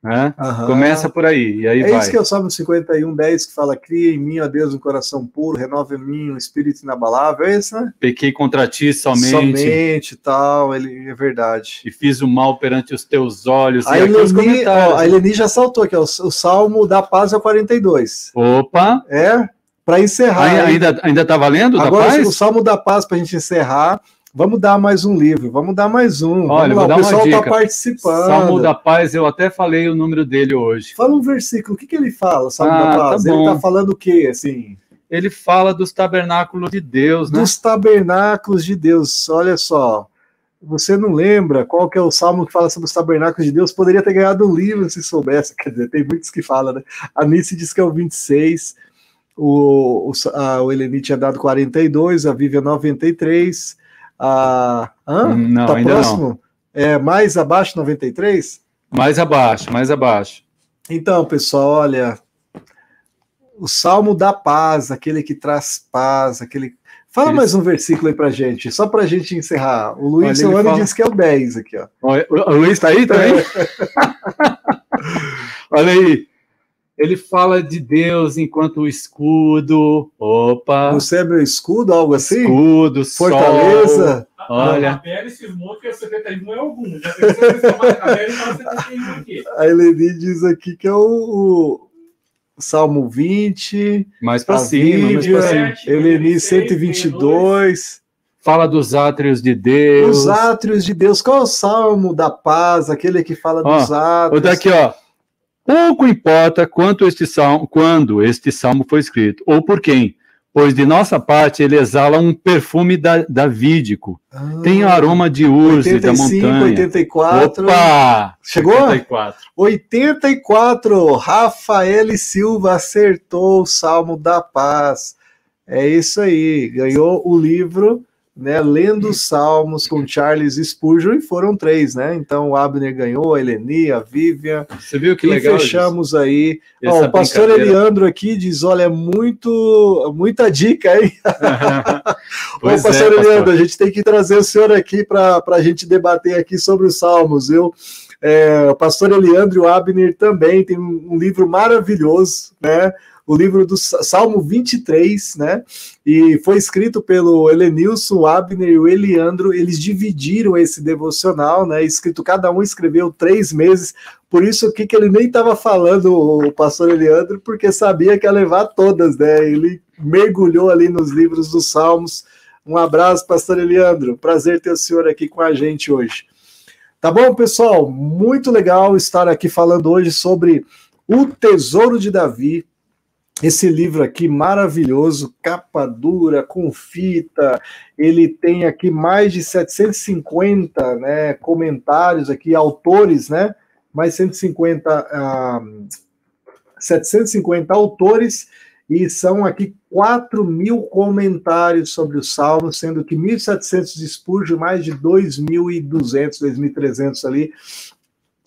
Né? Uhum. Começa por aí, e aí é vai. isso que é o Salmo 51, 10, que fala, cria em mim, ó Deus, um coração puro, renova em mim um espírito inabalável, é isso, né? Pequei contra ti somente. Somente, tal, ele, é verdade. E fiz o mal perante os teus olhos. A, Eleni, ó, a Eleni já saltou aqui, ó, o, Salmo da Paz é o 42. Opa! É, para encerrar. Aí, ainda, ainda tá valendo Agora, o Salmo da Paz, para a gente encerrar, Vamos dar mais um livro, vamos dar mais um. Olha, lá, o pessoal está participando. Salmo da Paz, eu até falei o número dele hoje. Fala um versículo, o que, que ele fala, Salmo ah, da tá Paz? Tá ele está falando o quê, assim? Ele fala dos tabernáculos de Deus, né? Dos tabernáculos de Deus, olha só. Você não lembra qual que é o salmo que fala sobre os tabernáculos de Deus? Poderia ter ganhado um livro se soubesse. [LAUGHS] Quer dizer, tem muitos que falam, né? A Nice diz que é o 26, o, o, a, o Eleni tinha dado 42, a Vivian 93, a. Hã? Hum, não, tá ainda próximo? Não. É mais abaixo 93? Mais abaixo, mais abaixo. Então, pessoal, olha. O Salmo da Paz, aquele que traz paz, aquele. Fala Isso. mais um versículo aí pra gente, só pra gente encerrar. O Luiz Solano fala... disse que é o 10 aqui, ó. O, o Luiz tá aí também? É. [LAUGHS] Olha aí. Ele fala de Deus enquanto o escudo. Opa! Você é meu escudo, algo assim? Escudo, Fortaleza. Sol. Olha. A Pele cismou que o 71 é algum. Já pensou que a Pele fala 71 aqui. A Eleni diz aqui que é o, o Salmo 20. Mais para cima, mais pra cima. Eleni 122. Fala dos átrios de Deus. Os átrios de Deus. Qual é o salmo da paz? Aquele que fala dos átrios. O daqui, ó. Pouco importa quanto este salmo, quando este salmo foi escrito, ou por quem, pois de nossa parte ele exala um perfume da, davídico. Ah, Tem aroma de urze 85, da montanha. 84. Opa! Chegou? 84. 84. Rafael Silva acertou o Salmo da Paz. É isso aí. Ganhou o livro né, lendo os salmos com Charles Spurgeon, e foram três, né? Então o Abner ganhou, a Eleni, a Vivian. Você viu que e legal? fechamos isso? aí. Ó, o pastor Eliandro aqui diz: olha, muito, muita dica, hein? [LAUGHS] Ô, pastor é, Eliandro, pastor. a gente tem que trazer o senhor aqui para a gente debater aqui sobre os salmos. Eu. É, o pastor Eliandro e o Abner também tem um livro maravilhoso, né? O livro do Salmo 23, né? E foi escrito pelo Elenilson, o Abner e o Eliandro. Eles dividiram esse devocional, né? Escrito, cada um escreveu três meses. Por isso que ele nem estava falando, o pastor Eliandro, porque sabia que ia levar todas, né? Ele mergulhou ali nos livros dos Salmos. Um abraço, pastor Eliandro. Prazer ter o senhor aqui com a gente hoje. Tá bom, pessoal? Muito legal estar aqui falando hoje sobre o Tesouro de Davi, esse livro aqui maravilhoso, capa dura, com fita, ele tem aqui mais de 750 né, comentários aqui, autores, né? Mais 150, uh, 750 autores, e são aqui 4 mil comentários sobre o Salmo, sendo que 1.700 de Spurgeon, mais de 2.200, 2.300 ali,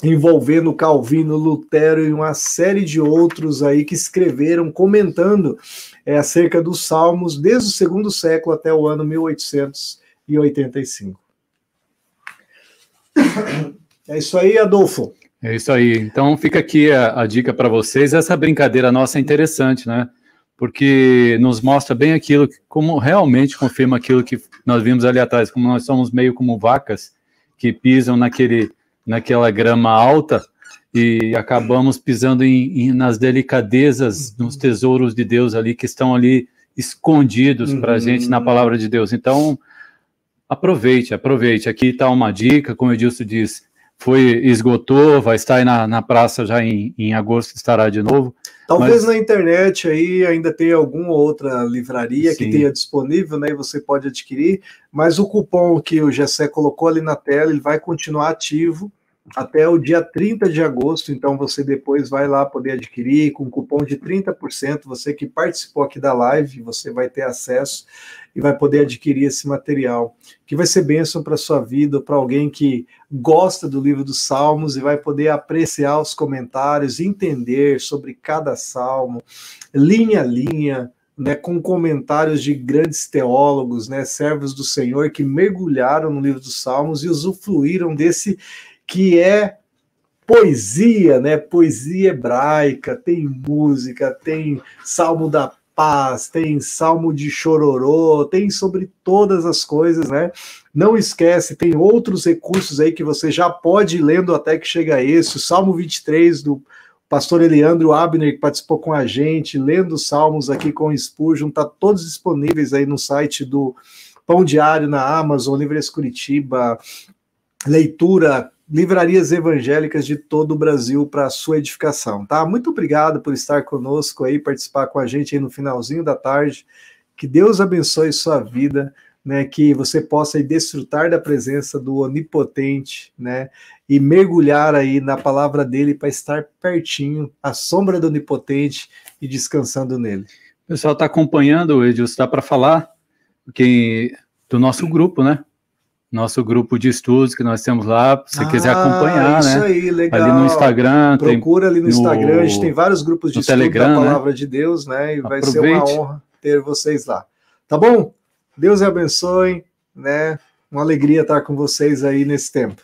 envolvendo Calvino, Lutero e uma série de outros aí que escreveram comentando é, acerca dos Salmos desde o segundo século até o ano 1885. [COUGHS] É isso aí, Adolfo. É isso aí. Então fica aqui a, a dica para vocês. Essa brincadeira nossa é interessante, né? Porque nos mostra bem aquilo, como realmente confirma aquilo que nós vimos ali atrás, como nós somos meio como vacas que pisam naquele, naquela grama alta e acabamos pisando em, em, nas delicadezas, nos uhum. tesouros de Deus ali que estão ali escondidos uhum. para a gente na palavra de Deus. Então, aproveite, aproveite. Aqui está uma dica, como o Edilson diz, foi, esgotou, vai estar aí na, na praça já em, em agosto, estará de novo. Talvez mas... na internet aí ainda tenha alguma outra livraria Sim. que tenha disponível, né? E você pode adquirir, mas o cupom que o Gessé colocou ali na tela, ele vai continuar ativo até o dia 30 de agosto, então você depois vai lá poder adquirir com cupom de 30%. Você que participou aqui da live, você vai ter acesso e vai poder adquirir esse material, que vai ser bênção para sua vida, para alguém que gosta do livro dos Salmos e vai poder apreciar os comentários, entender sobre cada salmo, linha a linha, né, com comentários de grandes teólogos, né, servos do Senhor que mergulharam no livro dos Salmos e usufruíram desse que é poesia, né? Poesia hebraica, tem música, tem Salmo da Paz, tem Salmo de Chororô, tem sobre todas as coisas, né? Não esquece, tem outros recursos aí que você já pode ir lendo até que chega esse, o Salmo 23 do pastor Eliandro Abner, que participou com a gente, lendo os salmos aqui com o Spurgeon, tá todos disponíveis aí no site do Pão Diário na Amazon, Livres Curitiba, leitura livrarias evangélicas de todo o Brasil para a sua edificação, tá? Muito obrigado por estar conosco aí, participar com a gente aí no finalzinho da tarde. Que Deus abençoe sua vida, né? Que você possa aí desfrutar da presença do Onipotente, né? E mergulhar aí na palavra dele para estar pertinho, à sombra do Onipotente e descansando nele. O pessoal está acompanhando, Edilson, dá para falar que do nosso grupo, né? Nosso grupo de estudos que nós temos lá, se você ah, quiser acompanhar, isso né? Aí, legal. Ali no Instagram. Procura ali no, no, Instagram, a gente tem vários grupos de estudo Telegram, da né? palavra né? de Deus, né? E vai ser uma honra ter vocês lá. Tá bom? Deus abençoe, né? Uma alegria estar com vocês aí nesse tempo.